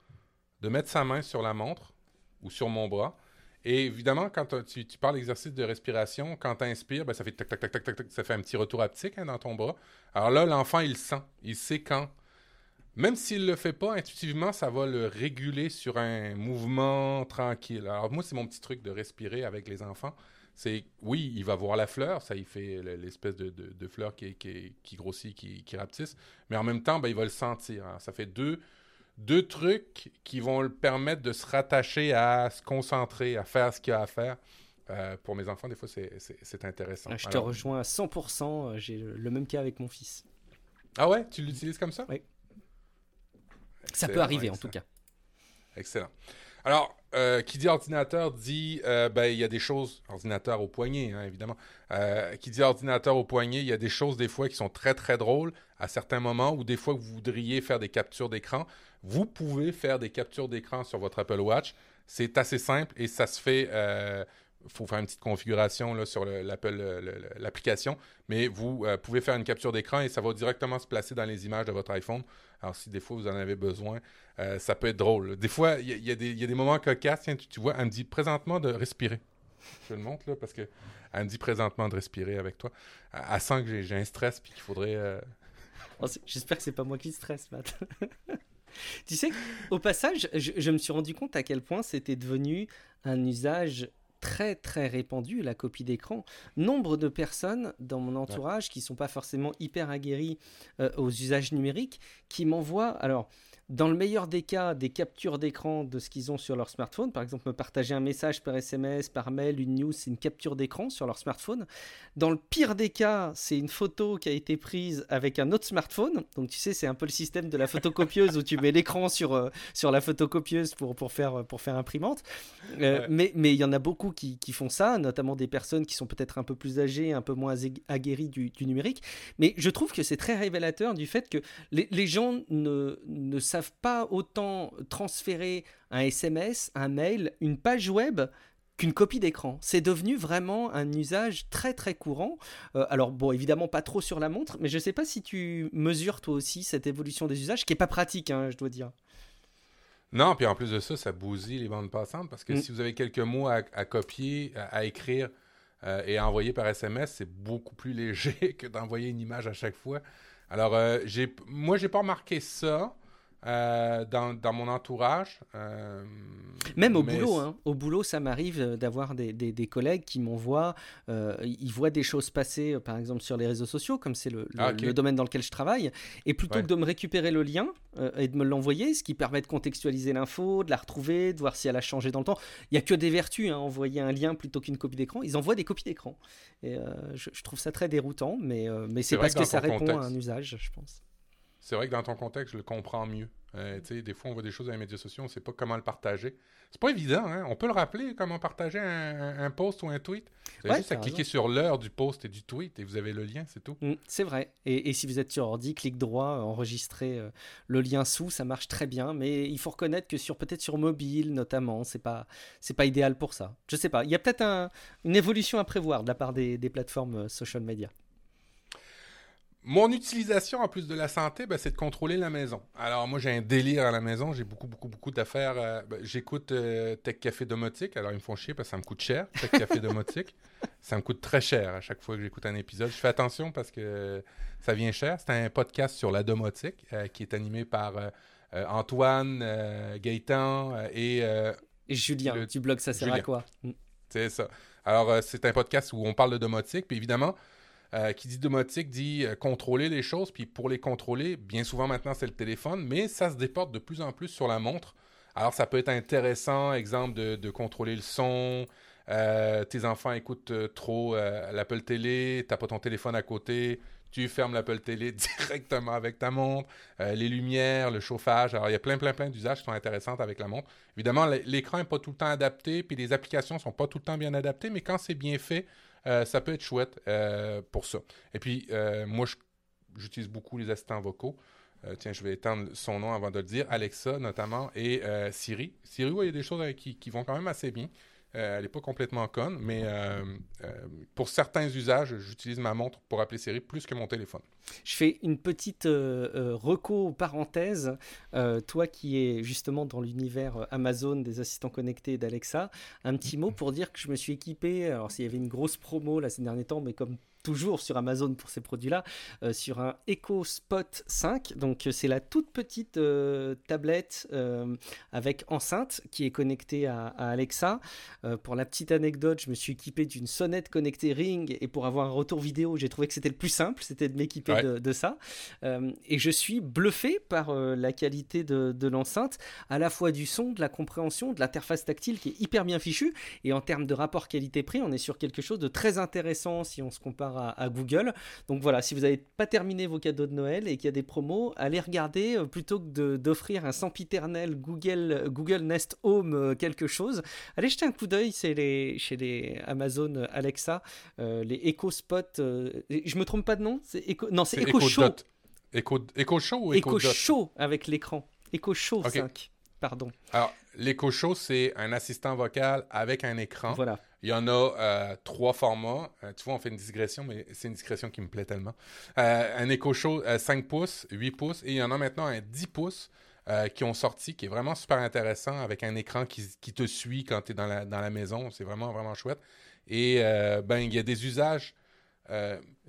Speaker 2: de mettre sa main sur la montre ou sur mon bras. Et évidemment, quand tu, parles d'exercice de respiration, quand tu inspires, ben, ça fait tac, tac, tac, tac, tac, ça fait un petit retour haptique hein, dans ton bras. Alors là, l'enfant, il sent. Il sait quand même s'il ne le fait pas, intuitivement, ça va le réguler sur un mouvement tranquille. Alors moi, c'est mon petit truc de respirer avec les enfants. C'est, oui, il va voir la fleur, ça il fait l'espèce de, fleur qui, qui, grossit, qui, qui rapetisse, mais en même temps, ben, il va le sentir. ça fait deux, deux trucs qui vont le permettre de se rattacher à se concentrer, à faire ce qu'il a à faire. Euh, pour mes enfants, des fois, c'est intéressant.
Speaker 1: Je te rejoins à 100%. J'ai le même cas avec mon fils.
Speaker 2: Ah ouais? Tu l'utilises comme ça?
Speaker 1: Oui. Ça peut arriver en tout cas.
Speaker 2: Excellent. Alors, euh, qui dit ordinateur dit, euh, ben, il y a des choses, ordinateur au poignet, hein, évidemment. Euh, qui dit ordinateur au poignet, il y a des choses des fois qui sont très très drôles à certains moments ou des fois que vous voudriez faire des captures d'écran. Vous pouvez faire des captures d'écran sur votre Apple Watch. C'est assez simple et ça se fait faut faire une petite configuration là, sur l'application, mais vous euh, pouvez faire une capture d'écran et ça va directement se placer dans les images de votre iPhone. Alors, si des fois vous en avez besoin, euh, ça peut être drôle. Des fois, il y, a des moments cocasses. Tiens, tu, vois, elle me dit présentement de respirer. Je le montre là parce que elle me dit présentement de respirer avec toi. Elle, sent que j'ai un stress puis qu'il faudrait. Euh,
Speaker 1: oh, j'espère que c'est pas moi qui stresse, Matt. tu sais, au passage, je, me suis rendu compte à quel point c'était devenu un usage très très répandu, la copie d'écran. Nombre de personnes dans mon entourage qui sont pas forcément hyper aguerries euh, aux usages numériques, qui m'envoient, alors dans le meilleur des cas, des captures d'écran de ce qu'ils ont sur leur smartphone. Par exemple, me partager un message par SMS, par mail, une news, c'est une capture d'écran sur leur smartphone. Dans le pire des cas, c'est une photo qui a été prise avec un autre smartphone. Donc tu sais, c'est un peu le système de la photocopieuse où tu mets l'écran sur, euh, sur la photocopieuse pour, pour, faire, pour faire imprimante. Euh, mais il y en a beaucoup qui, qui, font ça, notamment des personnes qui sont peut-être un peu plus âgées, un peu moins aguerries du, du numérique. Mais je trouve que c'est très révélateur du fait que les, les gens ne, ne savent pas autant transférer un SMS, un mail, une page web qu'une copie d'écran. C'est devenu vraiment un usage très très courant. Euh, alors bon, évidemment pas trop sur la montre, mais je ne sais pas si tu mesures toi aussi cette évolution des usages, qui est pas pratique, hein, je dois dire.
Speaker 2: Non, puis en plus de ça, ça bousille les bandes passantes parce que mm. si vous avez quelques mots à, copier, à, écrire euh, et à envoyer par SMS, c'est beaucoup plus léger que d'envoyer une image à chaque fois. Alors, euh, j'ai, moi, j'ai pas remarqué ça. Euh, dans, dans, mon entourage. Euh,
Speaker 1: Même au boulot, hein. au boulot, ça m'arrive d'avoir des, des, collègues qui m'envoient, euh, ils voient des choses passer, par exemple sur les réseaux sociaux, comme c'est le, le, ah, domaine dans lequel je travaille, et plutôt que de me récupérer le lien et de me l'envoyer, ce qui permet de contextualiser l'info, de la retrouver, de voir si elle a changé dans le temps. Il n'y a que des vertus, hein, envoyer un lien plutôt qu'une copie d'écran. Ils envoient des copies d'écran. Et je, je, trouve ça très déroutant, mais, mais c'est parce que, ça répond à un usage, je pense
Speaker 2: c'est vrai que dans ton contexte, je le comprends mieux. Euh, des fois, on voit des choses dans les médias sociaux, on ne sait pas comment le partager. C'est pas évident, hein? On peut le rappeler, comment partager un, post ou un tweet. Vous avez juste à cliquer sur l'heure du post et du tweet et vous avez le lien, c'est tout.
Speaker 1: Mm, c'est vrai. Et, si vous êtes sur ordi, clic droit, enregistrer euh, le lien sous, ça marche très bien. Mais il faut reconnaître que sur peut-être sur mobile, notamment, c'est pas c'est pas idéal pour ça. Je sais pas. Il y a peut-être une évolution à prévoir de la part des, des plateformes euh, social media.
Speaker 2: Mon utilisation, en plus de la santé, ben, c'est de contrôler la maison. Alors, moi, j'ai un délire à la maison. J'ai beaucoup, beaucoup, beaucoup d'affaires. Euh, ben, j'écoute euh, Tech Café Domotique. Alors, ils me font chier parce que ça me coûte cher, Tech Café Domotique. ça me coûte très cher à chaque fois que j'écoute un épisode. Je fais attention parce que ça vient cher. C'est un podcast sur la domotique euh, qui est animé par Antoine, Gaëtan et...
Speaker 1: et Julien, tu blogs Ça sert à quoi?
Speaker 2: Mm. C'est ça. Alors, c'est un podcast où on parle de domotique. Puis évidemment... Euh, qui dit domotique dit euh, contrôler les choses. Puis pour les contrôler, bien souvent maintenant c'est le téléphone, mais ça se déporte de plus en plus sur la montre. Alors ça peut être intéressant, exemple de, contrôler le son. Euh, tes enfants écoutent trop l'Apple Télé, t'as pas ton téléphone à côté, tu fermes l'Apple Télé directement avec ta montre, les lumières, le chauffage. Alors, il y a plein, plein, plein d'usages qui sont intéressants avec la montre. Évidemment, l'écran n'est pas tout le temps adapté, puis les applications sont pas tout le temps bien adaptées, mais quand c'est bien fait, ça peut être chouette euh, pour ça. Et puis, euh, moi, j'utilise beaucoup les assistants vocaux. tiens, je vais étendre son nom avant de le dire. Alexa, notamment, et Siri. Siri, il y a des choses qui, vont quand même assez bien. Elle n'est pas complètement conne, mais pour certains usages, j'utilise ma montre pour appeler Siri plus que mon téléphone.
Speaker 1: Je fais une petite reco parenthèse. toi qui es justement dans l'univers Amazon des assistants connectés d'Alexa, un petit mot pour dire que je me suis équipé. Alors, s'il y avait une grosse promo là ces derniers temps, mais comme toujours sur Amazon pour ces produits-là, euh, sur un Echo Spot 5. Donc euh, c'est la toute petite euh, tablette avec enceinte qui est connectée à, Alexa. pour la petite anecdote, je me suis équipé d'une sonnette connectée Ring et pour avoir un retour vidéo, j'ai trouvé que c'était le plus simple, c'était de m'équiper de, ça. et je suis bluffé par la qualité de, de l'enceinte, à la fois du son, de la compréhension, de l'interface tactile qui est hyper bien fichue. Et en termes de rapport qualité-prix, on est sur quelque chose de très intéressant si on se compare à, Google. Donc voilà, si vous n'avez pas terminé vos cadeaux de Noël et qu'il y a des promos, allez regarder euh, plutôt que d'offrir un sempiternel Google, Google Nest Home euh, quelque chose. Allez jeter un coup d'œil chez les, chez les Amazon Alexa, euh, les Echo Spot. je me trompe pas de nom? C'est Echo, Non, c'est Echo, Show.
Speaker 2: Echo, Echo Show ou
Speaker 1: Echo, Echo Show avec l'écran. Echo Show 5. Pardon.
Speaker 2: Alors, l'Echo Show, c'est un assistant vocal avec un écran. Voilà. Il y en a euh, trois formats. Euh, tu vois, on fait une digression, mais c'est une digression qui me plaît tellement. Euh, un Echo Show 5 pouces, 8 pouces, et il y en a maintenant un 10 pouces qui ont sorti, qui est vraiment super intéressant, avec un écran qui, te suit quand tu es dans la, dans la maison. C'est vraiment, vraiment chouette. Et ben, il y a des usages.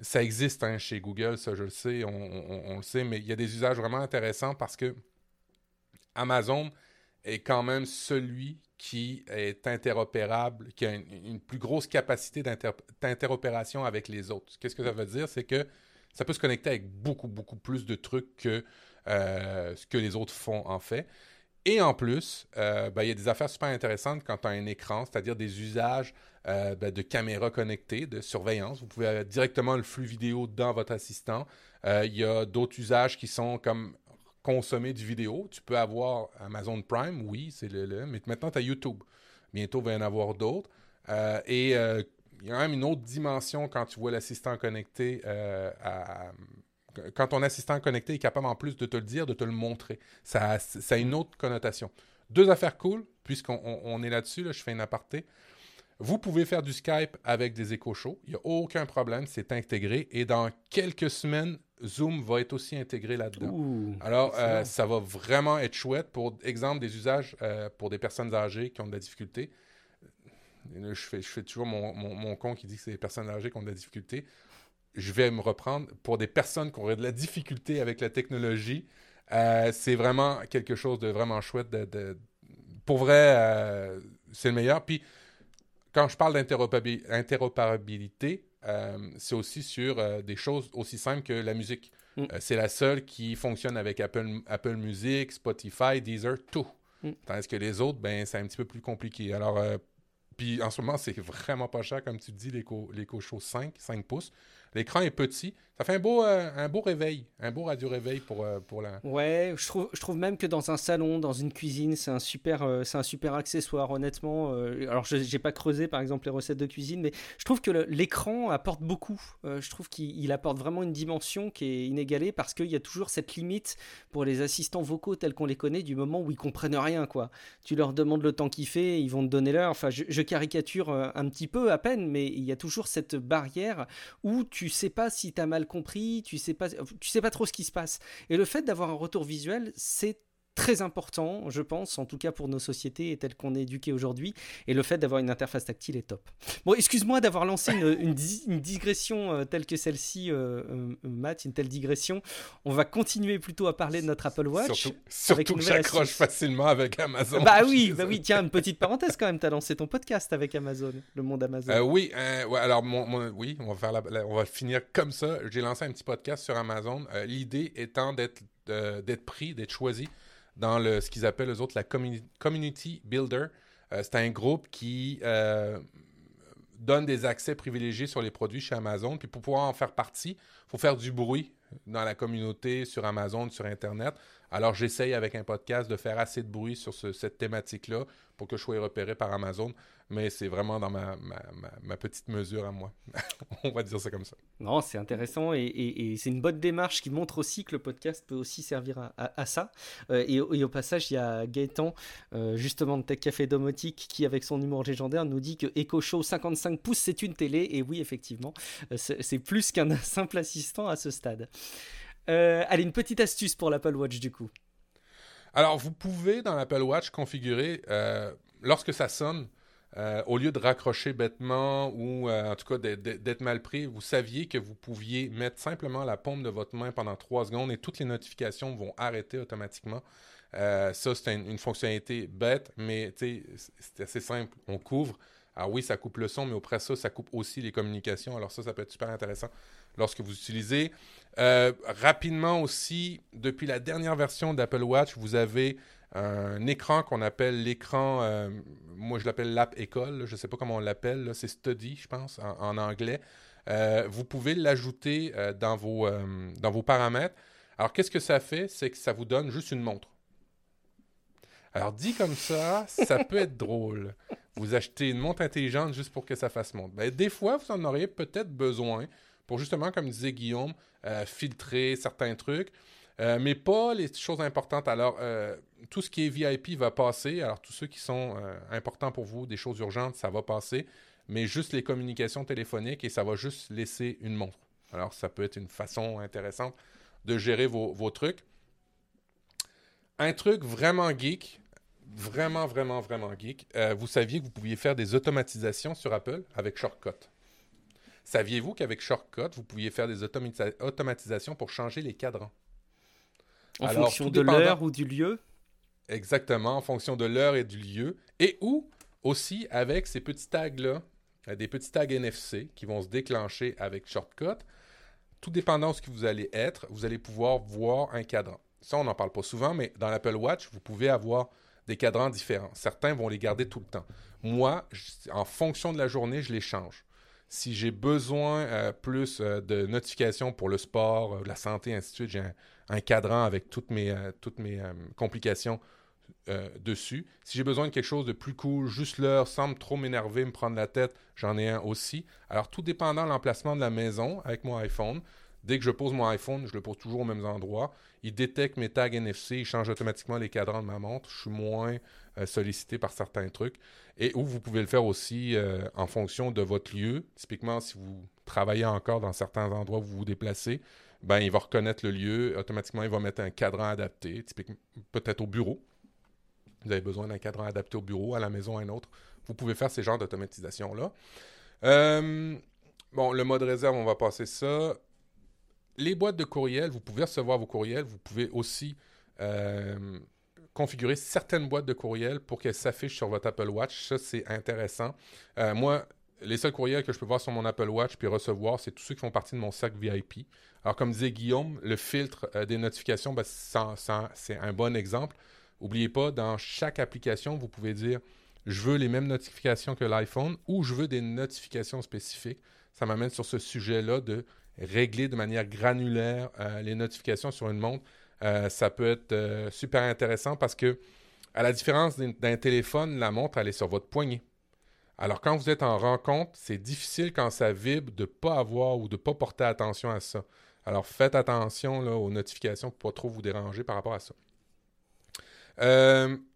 Speaker 2: ça existe hein, chez Google, ça je le sais, on, le sait, mais il y a des usages vraiment intéressants parce que Amazon est quand même celui qui est interopérable, qui a une, plus grosse capacité d'interopération avec les autres. Qu'est-ce que ça veut dire? C'est que ça peut se connecter avec beaucoup, beaucoup plus de trucs que ce que les autres font en fait. Et en plus, ben, il y a des affaires super intéressantes quand tu as un écran, c'est-à-dire des usages ben, de caméras connectées, de surveillance. Vous pouvez avoir directement le flux vidéo dans votre assistant. Il y a d'autres usages qui sont comme consommer du vidéo. Tu peux avoir Amazon Prime, oui, c'est le, mais maintenant tu as YouTube. Bientôt, il va y en avoir d'autres. Euh, et euh, il y a même une autre dimension quand tu vois l'assistant connecté. Euh, quand ton assistant connecté est capable en plus de te le dire, de te le montrer. Ça, ça a une autre connotation. Deux affaires cool, puisqu'on est là-dessus, là, je fais une aparté. Vous pouvez faire du Skype avec des échos chauds. Il n'y a aucun problème, c'est intégré. Et dans quelques semaines, Zoom va être aussi intégré là-dedans. Alors, euh, ça va vraiment être chouette. Pour exemple, des usages euh, pour des personnes âgées qui ont de la difficulté. je, fais, je fais toujours mon, mon, con qui dit que c'est des personnes âgées qui ont de la difficulté. Je vais me reprendre. Pour des personnes qui auraient de la difficulté avec la technologie, euh, c'est vraiment quelque chose de vraiment chouette. De, pour vrai, c'est le meilleur. Puis, quand je parle d'interopérabilité, euh, c'est aussi sur euh, des choses aussi simples que la musique. Mm. Euh, c'est la seule qui fonctionne avec Apple, Apple Music, Spotify, Deezer, tout. Mm. Tandis que les autres, ben, c'est un petit peu plus compliqué. Alors, puis en ce moment, c'est vraiment pas cher, comme tu dis, l'écho Show 5, 5 pouces. L'écran est petit. Ça fait un beau, euh, un beau réveil, un beau radio-réveil pour, euh, pour la...
Speaker 1: Ouais, je trouve, je trouve même que dans un salon, dans une cuisine, c'est un, super, euh, un super accessoire, honnêtement. alors, je n'ai pas creusé, par exemple, les recettes de cuisine, mais je trouve que l'écran apporte beaucoup. je trouve qu'il apporte vraiment une dimension qui est inégalée parce qu'il y a toujours cette limite pour les assistants vocaux tels qu'on les connaît du moment où ils comprennent rien, quoi. Tu leur demandes le temps qu'il fait, ils vont te donner l'heure. Enfin, je, je, caricature un petit peu à peine, mais il y a toujours cette barrière où tu sais pas si tu as mal compris, tu sais pas, tu sais pas trop ce qui se passe. Et le fait d'avoir un retour visuel, c'est très important, je pense, en tout cas pour nos sociétés et telles qu'on est éduquées aujourd'hui. Et le fait d'avoir une interface tactile est top. Bon, excuse-moi d'avoir lancé une, digression euh, telle que celle-ci, euh, euh, Matt, une telle digression. On va continuer plutôt à parler de notre Apple Watch.
Speaker 2: Surtout, que j'accroche facilement avec Amazon.
Speaker 1: Bah oui, bah oui, tiens, une petite parenthèse quand même. Tu as lancé ton podcast avec Amazon, le monde Amazon.
Speaker 2: oui, alors oui, on va, faire on va finir comme ça. J'ai lancé un petit podcast sur Amazon. L'idée étant d'être d'être pris, d'être choisi dans le, ce qu'ils appellent eux autres la Community Builder. Euh, c'est un groupe qui euh, donne des accès privilégiés sur les produits chez Amazon. Puis pour pouvoir en faire partie, il faut faire du bruit dans la communauté, sur Amazon, sur Internet. Alors j'essaye avec un podcast de faire assez de bruit sur cette thématique-là pour que je sois repéré par Amazon mais c'est vraiment dans ma, ma, petite mesure à moi. On va dire ça comme ça.
Speaker 1: Non, c'est intéressant et, c'est une bonne démarche qui montre aussi que le podcast peut aussi servir à, ça. Euh, et, au passage, il y a Gaëtan, euh, justement de Tech Café Domotique, qui, avec son humour légendaire, nous dit que Echo Show 55 pouces, c'est une télé. Et oui, effectivement, euh, c'est plus qu'un simple assistant à ce stade. Allez, une petite astuce pour l'Apple Watch du coup.
Speaker 2: Alors, vous pouvez dans l'Apple Watch configurer, lorsque ça sonne, euh, au lieu de raccrocher bêtement ou euh, en tout cas d'être mal pris, vous saviez que vous pouviez mettre simplement la paume de votre main pendant trois secondes et toutes les notifications vont arrêter automatiquement. Euh, ça, c'est une, fonctionnalité bête, mais c'est assez simple. On couvre. Alors oui, ça coupe le son, mais après ça, ça coupe aussi les communications. Alors ça, ça peut être super intéressant lorsque vous utilisez. Rapidement aussi, depuis la dernière version d'Apple Watch, vous avez un écran qu'on appelle l'écran, euh, moi je l'appelle l'app école, je ne sais pas comment on l'appelle, c'est Study, je pense, en, anglais. Euh, vous pouvez l'ajouter euh, dans, vos, dans vos paramètres. Alors, qu'est-ce que ça fait? C'est que ça vous donne juste une montre. Alors, dit comme ça, ça peut être drôle. Vous achetez une montre intelligente juste pour que ça fasse montre. Ben, des fois, vous en auriez peut-être besoin pour justement, comme disait Guillaume, filtrer certains trucs. Euh, mais pas les choses importantes. Alors, euh, tout ce qui est VIP va passer. Alors, tous ceux qui sont euh, importants pour vous, des choses urgentes, ça va passer. Mais juste les communications téléphoniques et ça va juste laisser une montre. Alors, ça peut être une façon intéressante de gérer vos, vos trucs. Un truc vraiment geek, vraiment, vraiment, vraiment geek. vous saviez que vous pouviez faire des automatisations sur Apple avec Shortcut. Saviez-vous qu'avec Shortcut, vous pouviez faire des automatisations pour changer les cadrans?
Speaker 1: En fonction de l'heure ou du lieu?
Speaker 2: Exactement, en fonction de l'heure et du lieu. Et ou aussi avec ces petits tags-là, euh, des petits tags NFC qui vont se déclencher avec Shortcut. Tout dépendant de ce que vous allez être, vous allez pouvoir voir un cadran. ça, on n'en parle pas souvent, mais dans l'Apple Watch, vous pouvez avoir des cadrans différents. Certains vont les garder tout le temps. Moi, en fonction de la journée, je les change. Si j'ai besoin euh, plus euh, de notifications pour le sport, euh, la santé, ainsi de suite, j'ai un, cadran avec toutes mes, complications dessus. Si j'ai besoin de quelque chose de plus cool, juste l'heure, sans trop m'énerver, me prendre la tête, j'en ai un aussi. Alors, tout dépendant de l'emplacement de la maison avec mon iPhone, Dès que je pose mon iPhone, je le pose toujours au même endroit. Il détecte mes tags NFC, il change automatiquement les cadrans de ma montre. Je suis moins euh, sollicité par certains trucs. Et où vous pouvez le faire aussi euh, en fonction de votre lieu. Typiquement, si vous travaillez encore dans certains endroits où vous vous déplacez, ben, il va reconnaître le lieu. Automatiquement, il va mettre un cadran adapté, peut-être au bureau. Vous avez besoin d'un cadran adapté au bureau, à la maison, à un autre. Vous pouvez faire ces genres d'automatisation-là. Euh, bon, le mode réserve, on va passer ça les boîtes de courriel, vous pouvez recevoir vos courriels. Vous pouvez aussi euh, configurer certaines boîtes de courriel pour qu'elles s'affichent sur votre Apple Watch. Ça, c'est intéressant. Euh, moi, les seuls courriels que je peux voir sur mon Apple Watch puis recevoir, c'est tous ceux qui font partie de mon sac VIP. Alors, comme disait Guillaume, le filtre euh, des notifications, ben, c'est un bon exemple. N'oubliez pas, dans chaque application, vous pouvez dire je veux les mêmes notifications que l'iPhone ou je veux des notifications spécifiques. Ça m'amène sur ce sujet-là de régler de manière granulaire euh, les notifications sur une montre, euh, ça peut être euh, super intéressant parce que, à la différence d'un téléphone, la montre, elle est sur votre poignet. Alors, quand vous êtes en rencontre, c'est difficile quand ça vibre de ne pas avoir ou de ne pas porter attention à ça. Alors, faites attention aux notifications pour ne pas trop vous déranger par rapport à ça.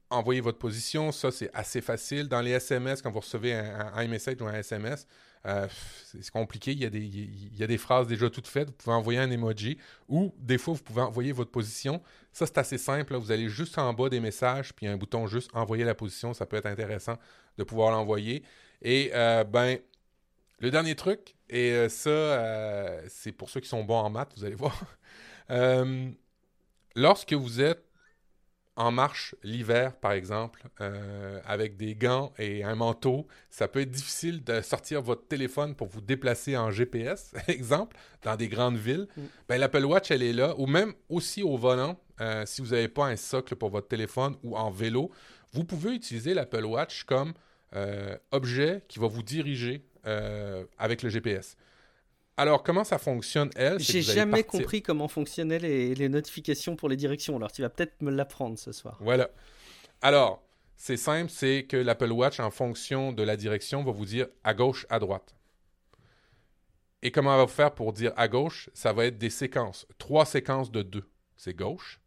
Speaker 2: envoyez votre position, ça c'est assez facile. Dans les SMS, quand vous recevez un, un ou un SMS, euh, c'est compliqué. Il y, a des, il y, a des, phrases déjà toutes faites. Vous pouvez envoyer un emoji ou des fois, vous pouvez envoyer votre position. Ça, c'est assez simple. Vous allez juste en bas des messages, puis il y a un bouton juste envoyer la position. Ça peut être intéressant de pouvoir l'envoyer. Et euh, ben, le dernier truc, et euh, ça, c'est pour ceux qui sont bons en maths, vous allez voir. lorsque vous êtes en marche l'hiver, par exemple, euh, avec des gants et un manteau, ça peut être difficile de sortir votre téléphone pour vous déplacer en GPS, exemple, dans des grandes villes. Mm. Ben, L'Apple Watch, elle est là, ou même aussi au volant, euh, si vous n'avez pas un socle pour votre téléphone ou en vélo, vous pouvez utiliser l'Apple Watch comme euh, objet qui va vous diriger avec le GPS. Alors, comment ça fonctionne, elle
Speaker 1: J'ai jamais compris comment fonctionnaient les, notifications pour les directions. Alors, tu vas peut-être me l'apprendre ce soir.
Speaker 2: Voilà. Alors, c'est simple, c'est que l'Apple Watch, en fonction de la direction, va vous dire à gauche, à droite. Et comment elle va faire pour dire à gauche? Ça va être des séquences. Trois séquences de deux, c'est gauche.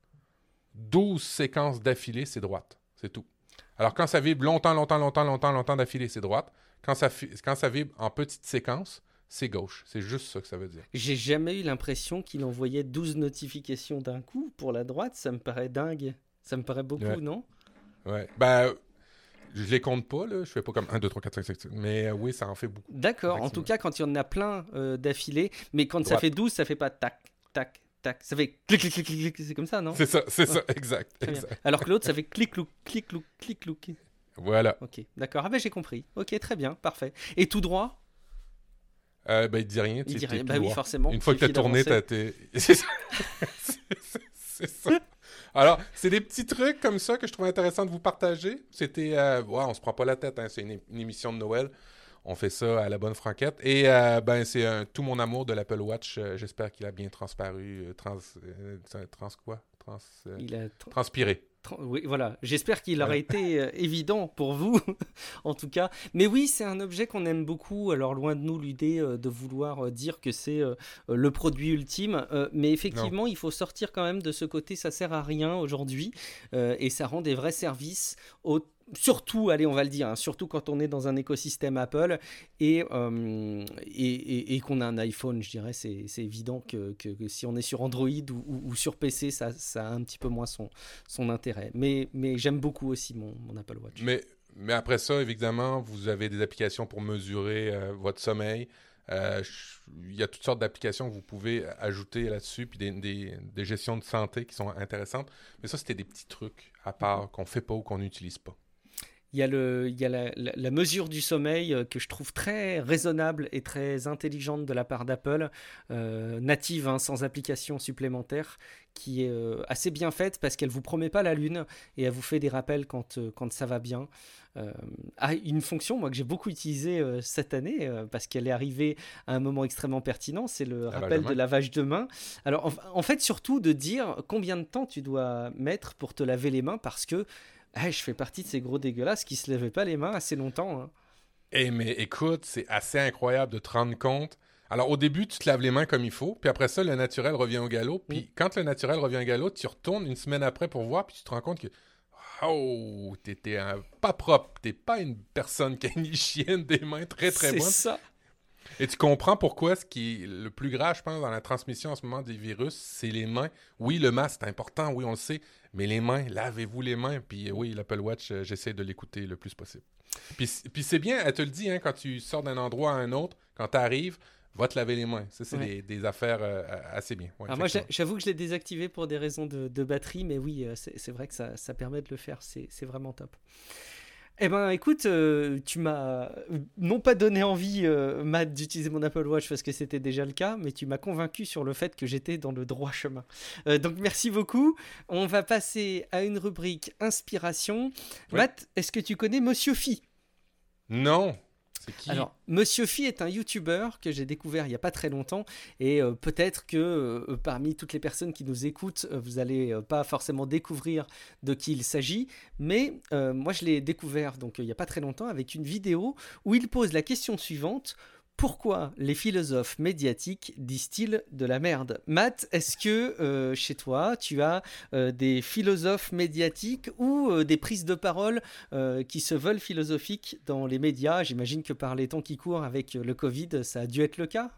Speaker 2: Douze séquences d'affilée, c'est droite. C'est tout. Alors, quand ça vibre longtemps, longtemps, longtemps, longtemps, longtemps d'affilée, c'est droite. Quand ça, quand ça vibre en petites séquences, c'est gauche. C'est juste ça que ça veut dire.
Speaker 1: J'ai jamais eu l'impression qu'il envoyait 12 notifications d'un coup pour la droite. Ça me paraît dingue. Ça me paraît beaucoup, non?
Speaker 2: Ouais. Ben, je les compte pas, là. Je fais pas comme 1, 2, 3, 4, 5, 6. Mais euh, oui, ça en fait beaucoup.
Speaker 1: D'accord. En tout cas, quand il y en a plein euh, d'affilée. Mais quand ça fait 12, ça fait pas tac, tac, tac. Ça fait clic, clic, clic, clic. C'est comme ça, non?
Speaker 2: C'est ça, c'est ça, exact,
Speaker 1: Alors que l'autre, ça fait clic, clic, clic, clic, clic, clic.
Speaker 2: Voilà.
Speaker 1: Ok, d'accord. Ah ben j'ai compris. Ok, très bien, parfait. Et tout droit?
Speaker 2: Euh, ben, il dit rien.
Speaker 1: Il dit rien. Bah oui, forcément.
Speaker 2: Une fois que tu as tourné, t'as été. c'est ça. Alors, c'est des petits trucs comme ça que je trouve intéressant de vous partager. C'était. Euh, on se prend pas la tête, hein, c'est une, émission de Noël. On fait ça à la bonne franquette. Et euh, ben, c'est tout mon amour de l'Apple Watch. Euh, j'espère qu'il a bien transparu. trans, trans quoi? Trans, Il a transpiré
Speaker 1: oui, voilà. J'espère qu'il aurait été euh, évident pour vous, en tout cas. Mais oui, c'est un objet qu'on aime beaucoup. Alors, loin de nous l'idée euh, de vouloir euh, dire que c'est le produit ultime. mais effectivement, il faut sortir quand même de ce côté, ça sert à rien aujourd'hui. et ça rend des vrais services au surtout, allez, on va le dire, hein, surtout quand on est dans un écosystème Apple et, euh, et, qu'on a un iPhone, je dirais, c'est évident que, si on est sur Android ou, sur PC, ça, ça, a un petit peu moins son, son intérêt. Mais, mais j'aime beaucoup aussi mon, Apple Watch.
Speaker 2: Mais, mais après ça, évidemment, vous avez des applications pour mesurer euh, votre sommeil. Euh, il y a toutes sortes d'applications que vous pouvez ajouter là-dessus, puis des, des, des, gestions de santé qui sont intéressantes. Mais ça, c'était des petits trucs à part qu'on ne fait pas ou qu'on n'utilise pas.
Speaker 1: Il y a, le, il y a la, la, mesure du sommeil que je trouve très raisonnable et très intelligente de la part d'Apple, native, hein, sans application supplémentaire, qui est assez bien faite parce qu'elle vous promet pas la lune et elle vous fait des rappels quand, quand ça va bien. Euh, a une fonction moi que j'ai beaucoup utilisée euh, cette année euh, parce qu'elle est arrivée à un moment extrêmement pertinent, c'est le rappel de lavage de main. Alors en, fait surtout de dire combien de temps tu dois mettre pour te laver les mains parce que je fais partie de ces gros dégueulasses qui se lavaient pas les mains assez longtemps. Hein.
Speaker 2: Eh mais écoute, c'est assez incroyable de te rendre compte. Alors au début, tu te laves les mains comme il faut, puis après ça, le naturel revient au galop. Puis mm. quand le naturel revient au galop, tu retournes une semaine après pour voir, puis tu te rends compte que oh, t'étais pas propre, t'es pas une personne qui a une hygiène des mains très très bonne.
Speaker 1: C'est ça.
Speaker 2: Et tu comprends pourquoi ce qui est le plus grave, je pense, dans la transmission en ce moment des virus, c'est les mains. Oui, le masque, c'est important, oui, on le sait, mais les mains, lavez-vous les mains. Puis oui, l'Apple Watch, euh, j'essaie de l'écouter le plus possible. Puis, puis c'est bien, elle te le dit, hein, quand tu sors d'un endroit à un autre, quand tu arrives, va te laver les mains. Ça, c'est des, affaires euh, assez bien.
Speaker 1: Moi, j'avoue que je l'ai désactivé pour des raisons de, batterie, mais oui, euh, c'est vrai que ça, permet de le faire. C'est vraiment top. Eh ben, écoute, euh, tu m'as non pas donné envie, Matt, d'utiliser mon Apple Watch parce que c'était déjà le cas, mais tu m'as convaincu sur le fait que j'étais dans le droit chemin. donc, merci beaucoup. On va passer à une rubrique inspiration. Matt, est-ce que tu connais Monsieur Phi?
Speaker 2: Non.
Speaker 1: Alors, Monsieur Phi est un YouTuber que j'ai découvert il n'y a pas très longtemps et euh, peut-être que euh, parmi toutes les personnes qui nous écoutent, euh, vous n'allez pas forcément découvrir de qui il s'agit, mais moi je l'ai découvert donc il n'y a pas très longtemps avec une vidéo où il pose la question suivante pourquoi les philosophes médiatiques disent-ils de la merde? Matt, est-ce que euh, chez toi, tu as euh, des philosophes médiatiques ou euh, des prises de parole qui se veulent philosophiques dans les médias? J'imagine que par les temps qui courent avec le Covid, ça a dû être le cas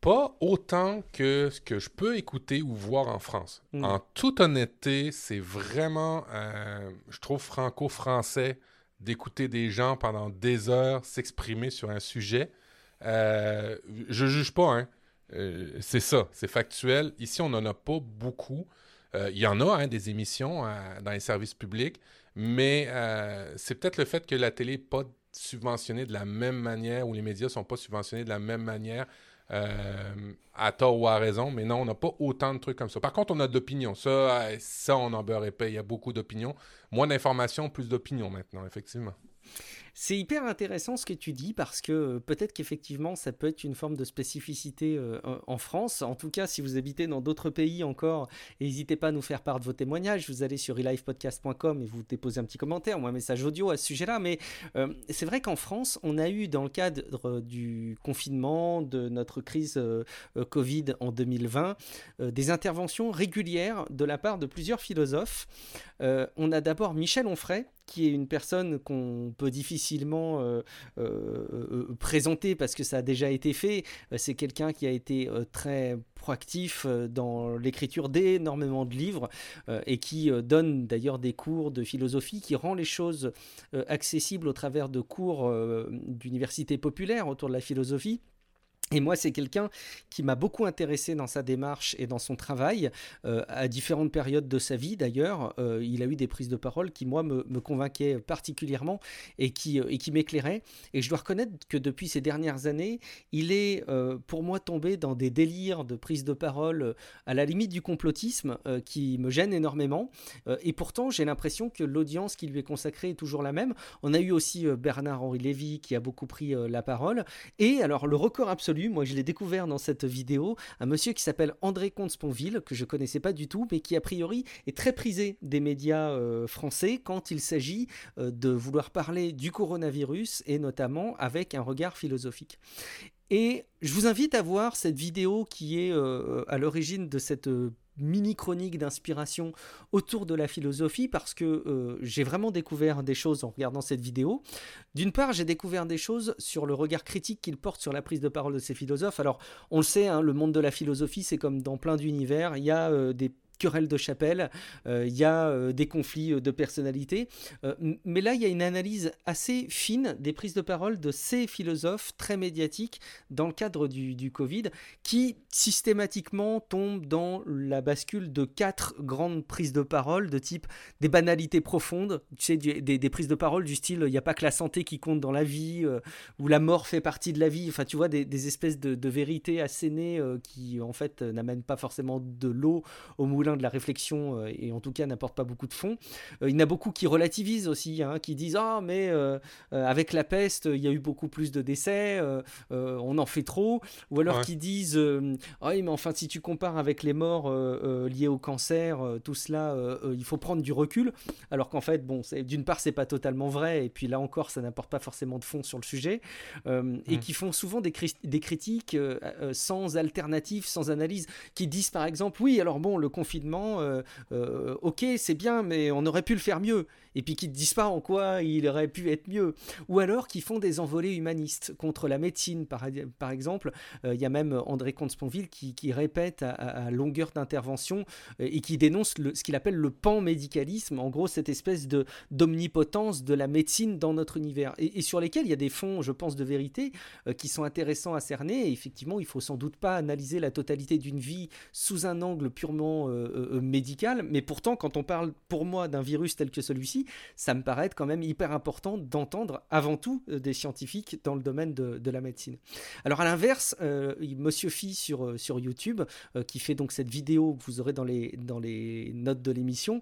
Speaker 2: pas autant que ce que je peux écouter ou voir en France. Hmm. En toute honnêteté, c'est vraiment, je trouve, franco-français d'écouter des gens pendant des heures s'exprimer sur un sujet. Euh, je juge pas, hein. Euh, c'est ça, c'est factuel. Ici, on n'en a pas beaucoup. Euh, il y en a hein, des émissions dans les services publics, mais c'est peut-être le fait que la télé n'est pas subventionnée de la même manière ou les médias ne sont pas subventionnés de la même manière euh, à tort ou à raison, mais non, on n'a pas autant de trucs comme ça. Par contre, on a d'opinions. Ça, ça, on en beurre épais. Il y a beaucoup d'opinions. Moins d'informations, plus d'opinions maintenant, effectivement.
Speaker 1: C'est hyper intéressant ce que tu dis parce que euh, peut-être qu'effectivement ça peut être une forme de spécificité euh, en France. En tout cas, si vous habitez dans d'autres pays encore, n'hésitez pas à nous faire part de vos témoignages. Vous allez sur relivepodcast.com et vous déposez un petit commentaire ou un message audio à ce sujet-là. Mais euh, c'est vrai qu'en France, on a eu dans le cadre du confinement, de notre crise Covid en 2020, des interventions régulières de la part de plusieurs philosophes. on a d'abord Michel Onfray qui est une personne qu'on peut difficilement euh, euh, euh, présenter parce que ça a déjà été fait. C'est quelqu'un qui a été très proactif dans l'écriture d'énormément de livres et qui donne d'ailleurs des cours de philosophie qui rend les choses accessibles au travers de cours d'université populaire autour de la philosophie. Et moi, c'est quelqu'un qui m'a beaucoup intéressé dans sa démarche et dans son travail, euh, à différentes périodes de sa vie d'ailleurs. Euh, il a eu des prises de parole qui, moi, me, convainquaient particulièrement et qui, euh, m'éclairaient. Et je dois reconnaître que depuis ces dernières années, il est, pour moi, tombé dans des délires de prise de parole à la limite du complotisme qui me gênent énormément. et pourtant, j'ai l'impression que l'audience qui lui est consacrée est toujours la même. On a eu aussi Bernard-Henri Lévy qui a beaucoup pris la parole. Et alors, le record absolu moi, je l'ai découvert dans cette vidéo. Un monsieur qui s'appelle André Comte-Sponville, que je connaissais pas du tout, mais qui a priori est très prisé des médias euh, français quand il s'agit euh, de vouloir parler du coronavirus et notamment avec un regard philosophique. Et je vous invite à voir cette vidéo qui est euh, à l'origine de cette mini chronique d'inspiration autour de la philosophie parce que euh, j'ai vraiment découvert des choses en regardant cette vidéo. D'une part, j'ai découvert des choses sur le regard critique qu'il porte sur la prise de parole de ces philosophes. Alors, on le sait, hein, le monde de la philosophie, c'est comme dans plein d'univers, il y a euh, des querelles de chapelle, il y a des conflits de personnalité. mais là, il y a une analyse assez fine des prises de parole de ces philosophes très médiatiques dans le cadre du, Covid, qui systématiquement tombent dans la bascule de quatre grandes prises de parole de type des banalités profondes, tu sais, des, prises de parole du style il n'y a pas que la santé qui compte dans la vie, euh, ou la mort fait partie de la vie, enfin tu vois, des, espèces de, vérités assénées euh, qui en fait n'amènent pas forcément de l'eau au moulin de la réflexion euh, et en tout cas n'apportent pas beaucoup de fond. il y en a beaucoup qui relativisent aussi, hein, qui disent ah mais avec la peste il y a eu beaucoup plus de décès, on en fait trop, ou alors qui disent ah mais enfin si tu compares avec les morts liés au cancer, tout cela il faut prendre du recul, alors qu'en fait bon d'une part c'est pas totalement vrai et puis là encore ça n'apporte pas forcément de fond sur le sujet euh, et mm. qui font souvent des, des critiques euh, euh, sans alternative sans analyse qui disent par exemple oui alors bon le confinement ok c'est bien mais on aurait pu le faire mieux et puis qui ne disent pas en quoi il aurait pu être mieux. Ou alors qui font des envolées humanistes contre la médecine par, exemple il y a même André Comte-Sponville qui, répète à, longueur d'intervention et qui dénonce ce qu'il appelle le pan-médicalisme en gros cette espèce de d'omnipotence de la médecine dans notre univers, et, sur lesquels il y a des fonds, je pense, de vérité euh, qui sont intéressants à cerner. Et effectivement, il faut sans doute pas analyser la totalité d'une vie sous un angle purement euh, euh, médical, mais pourtant, quand on parle pour moi d'un virus tel que celui-ci, ça me paraît quand même hyper important d'entendre avant tout des scientifiques dans le domaine de, la médecine. Alors à l'inverse, Monsieur Phi sur, sur YouTube, qui fait donc cette vidéo que vous aurez dans les, dans les notes de l'émission,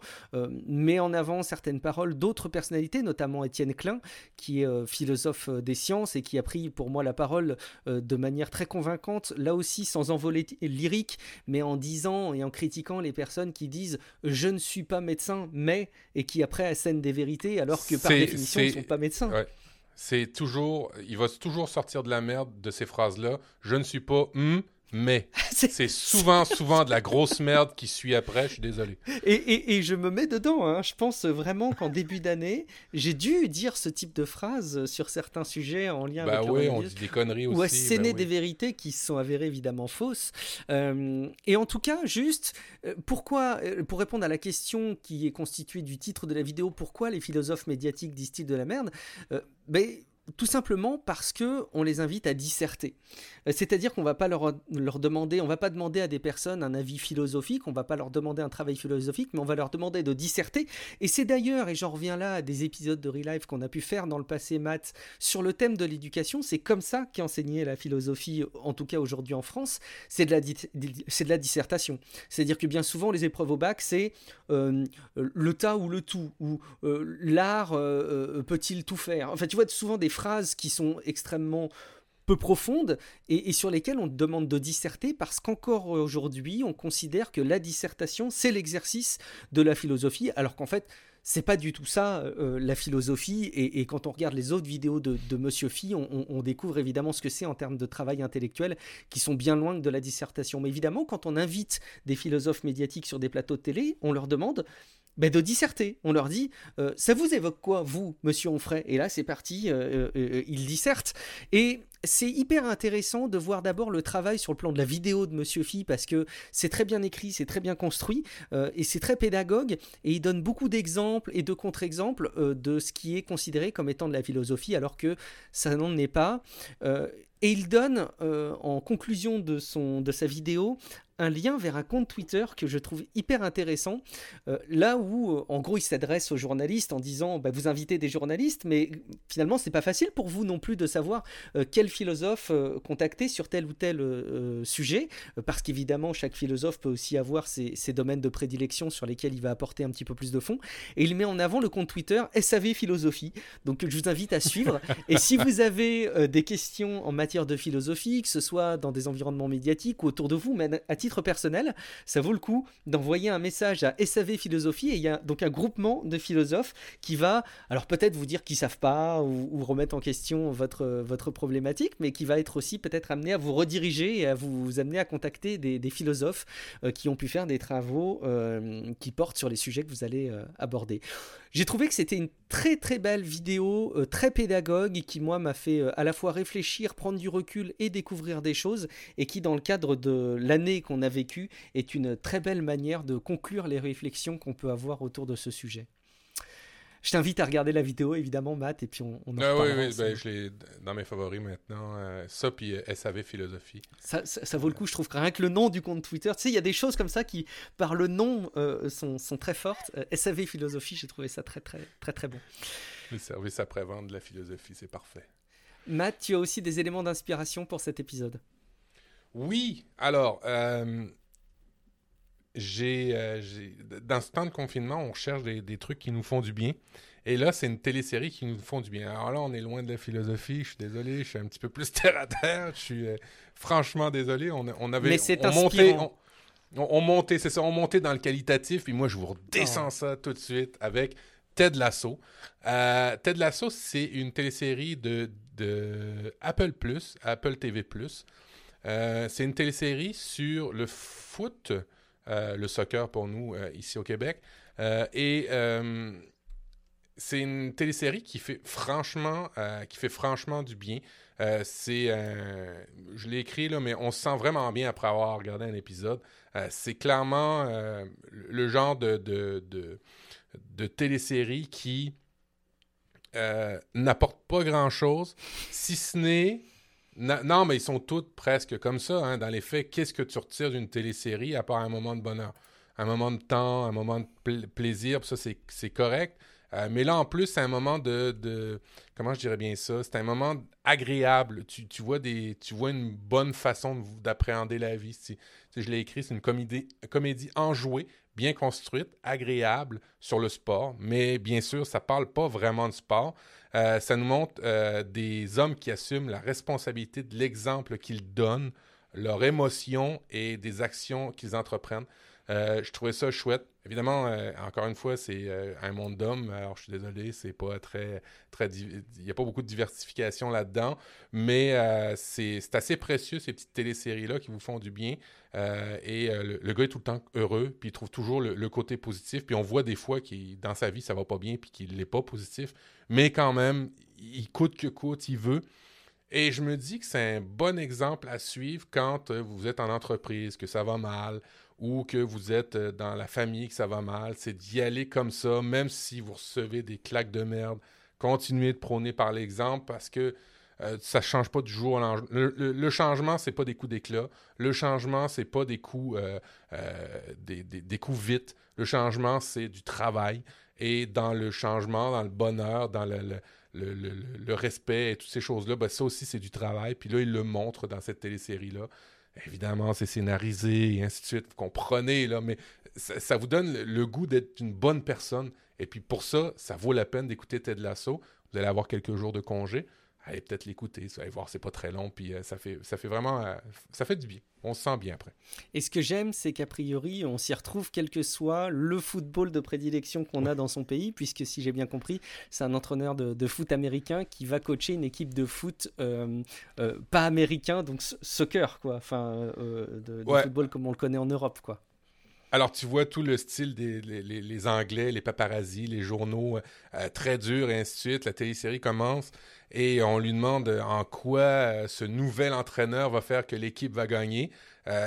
Speaker 1: met en avant certaines paroles d'autres personnalités, notamment Étienne Klein, qui est euh, philosophe euh, des sciences et qui a pris pour moi la parole euh, de manière très convaincante, là aussi sans envoler lyrique, mais en disant et en critiquant les personnes qui disent je ne suis pas médecin, mais et qui après des vérités alors que par définition ils ne sont pas médecins.
Speaker 2: C'est toujours, il va toujours sortir de la merde de ces phrases-là. Je ne suis pas, hmm, mais c'est souvent, souvent de la grosse merde qui suit après, je suis désolé.
Speaker 1: Et, et, je me mets dedans, hein. je pense vraiment qu'en début d'année, j'ai dû dire ce type de phrases sur certains sujets en lien
Speaker 2: bah
Speaker 1: avec
Speaker 2: oui, on dit des conneries aussi.
Speaker 1: Ou asséner bah des vérités qui sont avérées évidemment fausses. Euh, et en tout cas, juste, euh, pourquoi, euh, pour répondre à la question qui est constituée du titre de la vidéo, pourquoi les philosophes médiatiques disent-ils de la merde ben, tout simplement parce que on les invite à disserter. Euh, c'est-à-dire qu'on va pas leur, leur, demander, on va pas demander à des personnes un avis philosophique, on va pas leur demander un travail philosophique, mais on va leur demander de disserter. Et c'est d'ailleurs, et j'en reviens là à des épisodes de Relive qu'on a pu faire dans le passé, Matt, sur le thème de l'éducation. C'est comme ça qu'est la philosophie, en tout cas aujourd'hui en France. C'est de la, c'est de la dissertation. C'est-à-dire que bien souvent les épreuves au bac, c'est euh, le tas ou le tout, ou euh, l'art peut-il tout faire? Enfin, tu vois souvent des phrases qui sont extrêmement peu profondes et, sur lesquelles on demande de disserter parce qu'encore aujourd'hui, on considère que la dissertation, c'est l'exercice de la philosophie, alors qu'en fait, c'est pas du tout ça euh, la philosophie. Et, quand on regarde les autres vidéos de, Monsieur Phi, on, découvre évidemment ce que c'est en termes de travail intellectuel, qui sont bien loin de la dissertation. Mais évidemment, quand on invite des philosophes médiatiques sur des plateaux de télé, on leur demande ben, de disserter. On leur dit, euh, ça vous évoque quoi, vous, monsieur Onfray? Et là, c'est parti, euh, euh, dissertent. Et c'est hyper intéressant de voir d'abord le travail sur le plan de la vidéo de Monsieur Phi parce que c'est très bien écrit, c'est très bien construit et c'est très pédagogue et il donne beaucoup d'exemples et de contre-exemples de ce qui est considéré comme étant de la philosophie alors que ça n'en est pas. et il donne en conclusion de, son, de sa vidéo un lien vers un compte Twitter que je trouve hyper intéressant, euh, là où euh, en gros il s'adresse aux journalistes en disant bah, vous invitez des journalistes, mais finalement c'est pas facile pour vous non plus de savoir euh, quel philosophe contacter sur tel ou tel sujet, parce qu'évidemment chaque philosophe peut aussi avoir ses, domaines de prédilection sur lesquels il va apporter un petit peu plus de fond, et il met en avant le compte Twitter SAV Philosophie, donc je vous invite à suivre, et si vous avez des questions en matière de philosophie, que ce soit dans des environnements médiatiques ou autour de vous, mais à titre personnel, ça vaut le coup d'envoyer un message à SAV Philosophie et il y a donc un groupement de philosophes qui va, alors peut-être vous dire qu'ils savent pas ou, remettre en question votre, votre problématique, mais qui va être aussi peut-être amené à vous rediriger et à vous, amener à contacter des, philosophes euh, qui ont pu faire des travaux euh, qui portent sur les sujets que vous allez euh, aborder. J'ai trouvé que c'était une très très belle vidéo, très pédagogue, qui moi m'a fait à la fois réfléchir, prendre du recul et découvrir des choses, et qui dans le cadre de l'année qu'on a vécue est une très belle manière de conclure les réflexions qu'on peut avoir autour de ce sujet. Je t'invite à regarder la vidéo, évidemment, Matt, et puis on, on en
Speaker 2: Ah oui, oui, ben, je l'ai dans mes favoris maintenant. euh, ça, puis euh, SAV Philosophie.
Speaker 1: Ça, ça- ça vaut le coup, je trouve rien que le nom du compte Twitter, tu sais, il y a des choses comme ça qui, par le nom, euh, sont, sont très fortes. Euh, SAV Philosophie, j'ai trouvé ça très, très, très, très bon.
Speaker 2: Le service après-vente de la philosophie, c'est parfait.
Speaker 1: Matt, tu as aussi des éléments d'inspiration pour cet épisode.
Speaker 2: Oui, alors, euh, j'ai, euh, j'ai- dans ce temps de confinement, on cherche des, des trucs qui nous font du bien. Et là, c'est une télésérie qui nous font du bien. Alors là, on est loin de la philosophie. Je suis désolé, je suis un petit peu plus terre à terre. Je suis euh, franchement désolé. On, avait,
Speaker 1: Mais c'est
Speaker 2: on montait, on, on- on montait, c'est ça, on montait dans le qualitatif. Puis moi, je vous redescends
Speaker 1: Ah.
Speaker 2: ça tout de suite avec Ted Lasso. Euh, Ted Lasso, c'est une télésérie de, de Apple Plus, Apple TV Plus. Euh, c'est une télésérie sur le foot, euh, le soccer pour nous euh, ici au Québec. Et c'est une télésérie qui fait franchement, du bien. C'est, je l'ai écrit là, mais on se sent vraiment bien après avoir regardé un épisode. C'est clairement le genre de, télésérie qui n'apporte pas grand-chose, si ce n'est Non, mais ils sont toutes presque comme ça. hein. Dans les faits, qu'est-ce que tu retires d'une télésérie à part un moment de bonheur? Un moment de temps, un moment de pl- plaisir, ça, c'est- correct. Euh, mais là, en plus, c'est un moment de, de- Comment je dirais bien ça? C'est un moment agréable. Tu, vois, des, tu vois une bonne façon de- d'appréhender la vie. Si, si je l'ai écrit, c'est une comédie, comédie enjouée, bien construite, agréable sur le sport. Mais bien sûr, ça parle pas vraiment de sport. Euh, ça nous montre euh, des hommes qui assument la responsabilité de l'exemple qu'ils donnent, leurs émotions et des actions qu'ils entreprennent. Euh, je trouvais ça chouette. Évidemment, euh, encore une fois, c'est euh, un monde d'hommes. Alors, je suis désolé, c'est pas très, très, il n'y a pas beaucoup de diversification là-dedans, mais c'est assez précieux ces petites téléséries-là qui vous font du bien. Et le, gars est tout le temps heureux, puis il trouve toujours le, côté positif. Puis on voit des fois qu'il dans sa vie ça va pas bien, puis qu'il n'est pas positif, mais quand même, il coûte que coûte, il veut. Et je me dis que c'est un bon exemple à suivre quand vous êtes en entreprise, que ça va mal, ou que vous êtes euh, dans la famille, que ça va mal. C'est d'y aller comme ça, même si vous recevez des claques de merde. Continuez de prôner par l'exemple parce que euh, ça ne change pas du jour au lendemain. Le, le- le changement, pas des coups d'éclat. Le changement, c'est pas des coups, euh, des, des- coups vite. Le changement, c'est du travail. Et dans le changement, dans le bonheur, dans le, le- le, le- le- le respect et toutes ces choses-là, ben, ça aussi, c'est du travail. Puis là, il le montre dans cette télésérie-là. Évidemment, c'est scénarisé et ainsi de suite. Vous comprenez, là, mais ça, vous donne le, le goût d'être une bonne personne. Et puis pour ça, ça vaut la peine d'écouter Ted Lasso. Vous allez avoir quelques jours de congé. Allez peut-être l'écouter. Vous allez voir, c'est pas très long. Puis euh, ça, fait, ça fait vraiment... euh, ça fait du bien. On se sent bien après.
Speaker 1: Et ce que j'aime, c'est qu'a priori, on s'y retrouve quel que soit le football de prédilection qu'on a dans son pays, puisque si j'ai bien compris, c'est un entraîneur de, de foot américain qui va coacher une équipe de foot euh, pas américain, donc so- soccer, quoi, enfin, de, de
Speaker 2: Ouais.
Speaker 1: football comme on le connaît en Europe, quoi.
Speaker 2: Alors, tu vois tout le style des les, Anglais, les paparazzis, les journaux euh, très durs et ainsi de suite. La télésérie commence et on lui demande euh, en quoi euh, ce nouvel entraîneur va faire que l'équipe va gagner.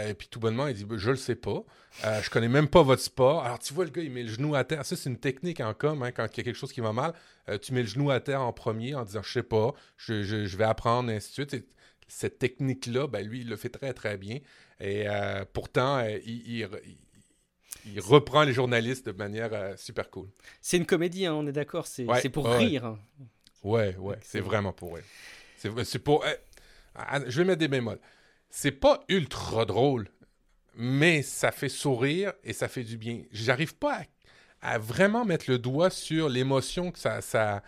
Speaker 2: Et puis tout bonnement, il dit Ben, Je le sais pas. Je connais même pas votre sport. Alors, tu vois, le gars, il met le genou à terre. Ça, c'est une technique en com. hein, quand il y a quelque chose qui va mal, tu mets le genou à terre en premier en disant Je sais pas, je, vais apprendre, et ainsi de suite. Et cette technique-là, ben, lui, il le fait très, très bien. Et pourtant, il- il- il il reprend les journalistes de manière euh, super cool.
Speaker 1: C'est une comédie, hein, on est d'accord, c'est
Speaker 2: Ouais,
Speaker 1: pour
Speaker 2: ouais,
Speaker 1: rire.
Speaker 2: Ouais, ouais, c'est vraiment pour elle. C'est pour. euh, ah, je vais mettre des bémols. C'est pas ultra drôle, mais ça fait sourire et ça fait du bien. J'arrive pas à, à vraiment mettre le doigt sur l'émotion que ça, ça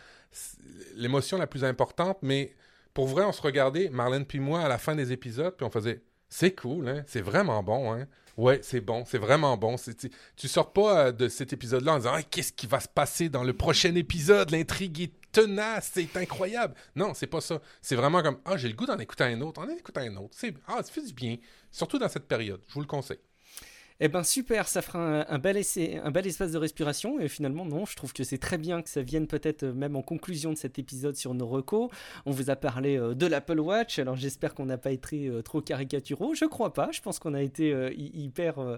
Speaker 2: l'émotion la plus importante, mais pour vrai, on se regardait, Marlène puis moi, à la fin des épisodes, puis on faisait c'est cool, hein? c'est vraiment bon, hein? Ouais, c'est bon, c'est vraiment bon. Tu, tu sors pas euh, de cet épisode-là en disant Ah, qu'est-ce qui va se passer dans le prochain épisode? L'intrigue est tenace, c'est incroyable. Non, c'est pas ça. C'est vraiment comme Ah, j'ai le goût d'en écouter un autre, en écouter un autre. C'est, ah, ça fait du bien, surtout dans cette période. Je vous le conseille.
Speaker 1: Eh ben super, ça fera un, bel espace de respiration. Et finalement, non, je trouve que c'est très bien que ça vienne peut-être même en conclusion de cet épisode sur nos recos. On vous a parlé de l'Apple Watch. Alors j'espère qu'on n'a pas été trop caricaturaux. Je crois pas. Je pense qu'on a été hyper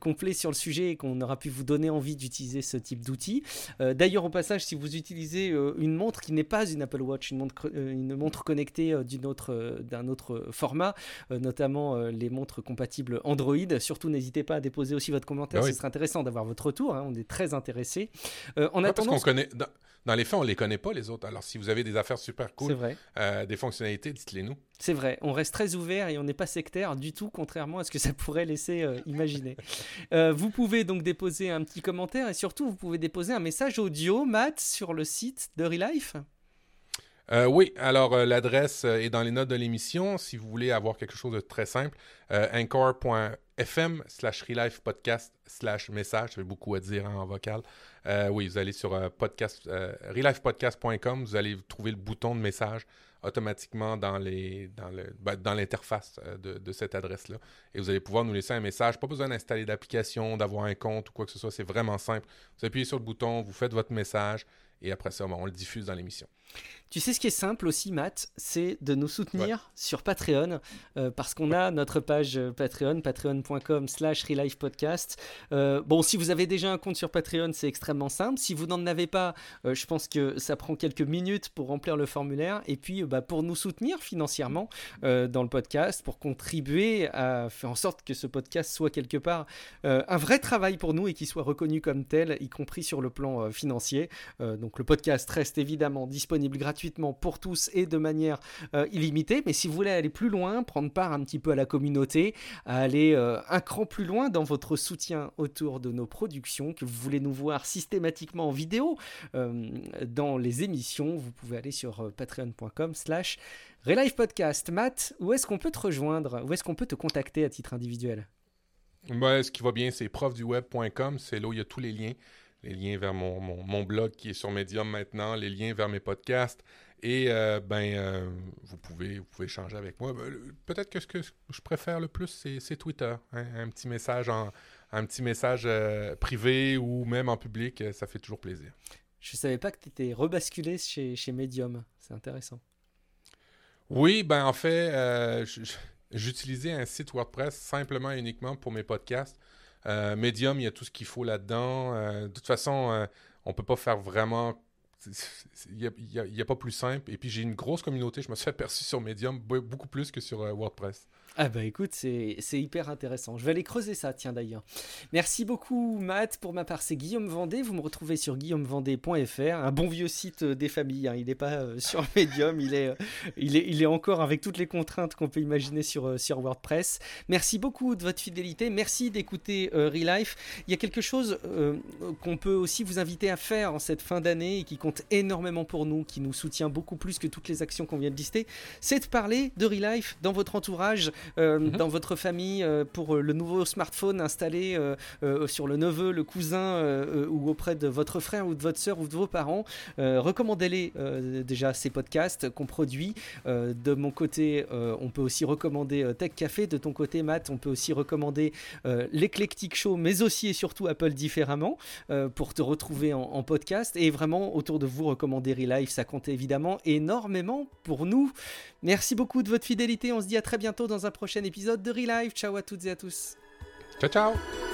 Speaker 1: complet sur le sujet et qu'on aura pu vous donner envie d'utiliser ce type d'outil. D'ailleurs, au passage, si vous utilisez une montre qui n'est pas une Apple Watch, une montre, une montre connectée d'un autre, autre format, notamment les montres compatibles Android, surtout n'hésitez pas à déposer aussi votre commentaire. Ah Ce serait intéressant d'avoir votre retour. Hein. on est très intéressés.
Speaker 2: Euh, en attendant, parce qu'on connaît. Dans, les faits, on les connaît pas les autres. Alors, si vous avez des affaires super cool, euh, des fonctionnalités, dites-les nous.
Speaker 1: C'est vrai. On reste très ouvert et on n'est pas sectaire du tout, contrairement à ce que ça pourrait laisser euh, imaginer. vous pouvez donc déposer un petit commentaire et surtout, vous pouvez déposer un message audio, Matt, sur le site de Relife.
Speaker 2: Euh, oui, alors euh, l'adresse euh, est dans les notes de l'émission. Si vous voulez avoir quelque chose de très simple, anchor.fm slash relife podcast slash message. Ça beaucoup à dire hein, en vocal. oui, vous allez sur podcast, relifepodcast.com, vous allez trouver le bouton de message automatiquement dans ben, l'interface de, cette adresse là et vous allez pouvoir nous laisser un message pas besoin d'installer d'application d'avoir un compte ou quoi que ce soit c'est vraiment simple vous appuyez sur le bouton vous faites votre message et après ça on le diffuse dans l'émission
Speaker 1: tu sais ce qui est simple aussi, Matt, c'est de nous soutenir sur Patreon, euh, parce qu'on a notre page euh, Patreon, patreon.com slash podcast. Euh, bon, si vous avez déjà un compte sur Patreon, c'est extrêmement simple. Si vous n'en avez pas, je pense que ça prend quelques minutes pour remplir le formulaire. Et puis, bah, pour nous soutenir financièrement dans le podcast, pour contribuer à faire en sorte que ce podcast soit quelque part un vrai travail pour nous et qu'il soit reconnu comme tel, y compris sur le plan financier. donc le podcast reste évidemment disponible gratuitement pour tous et de manière euh, illimitée. Mais si vous voulez aller plus loin, prendre part un petit peu à la communauté, aller euh, un cran plus loin dans votre soutien autour de nos productions, que vous voulez nous voir systématiquement en vidéo euh, dans les émissions, vous pouvez aller sur patreon.com slash Relive Podcast. Matt, où est-ce qu'on peut te rejoindre? Où est-ce qu'on peut te contacter à titre individuel?
Speaker 2: Ben, Ce qui va bien, c'est profduweb.com. C'est là où il y a tous les liens les liens vers mon, mon, blog qui est sur Medium maintenant, les liens vers mes podcasts. Et euh, ben, euh, vous, pouvez, vous pouvez échanger avec moi. Ben, peut-être que ce que je préfère le plus, c'est Twitter. Hein. Un petit message, en, un petit message euh, privé ou même en public, ça fait toujours plaisir.
Speaker 1: Je savais pas que tu étais rebasculé chez, chez Medium. C'est intéressant.
Speaker 2: Oui, ben en fait, j'utilisais un site WordPress simplement et uniquement pour mes podcasts. Euh, Medium, il y a tout ce qu'il faut là-dedans. Euh, de toute façon, euh, on peut pas faire vraiment. Il n'y a, pas plus simple. Et puis, j'ai une grosse communauté. Je me suis aperçu sur Medium beaucoup plus que sur WordPress.
Speaker 1: Ah bah écoute, c'est hyper intéressant. Je vais aller creuser ça, tiens d'ailleurs. Merci beaucoup Matt. Pour ma part, c'est Guillaume Vendée. Vous me retrouvez sur guillaumevendée.fr, un bon vieux site euh, des familles. Hein. Il n'est pas euh, sur Medium, il est, euh, il, est, il est encore avec toutes les contraintes qu'on peut imaginer sur, sur WordPress. Merci beaucoup de votre fidélité. Merci d'écouter Relife. Il y a quelque chose qu'on peut aussi vous inviter à faire en cette fin d'année et qui compte énormément pour nous, qui nous soutient beaucoup plus que toutes les actions qu'on vient de lister. C'est de parler de Relife dans votre entourage. Euh, mhm. dans votre famille euh, pour euh, le nouveau smartphone installé sur le neveu, le cousin ou auprès de votre frère ou de votre soeur ou de vos parents. recommandez-les déjà ces podcasts qu'on produit. de mon côté, on peut aussi recommander Tech Café. De ton côté, Matt, on peut aussi recommander l'Eclectic Show, mais aussi et surtout Apple différemment pour te retrouver en, podcast. Et vraiment, autour de vous, recommander Relife, ça compte évidemment énormément pour nous. Merci beaucoup de votre fidélité. On se dit à très bientôt dans un prochain épisode de Relive. Ciao à toutes et à tous.
Speaker 2: Ciao, ciao.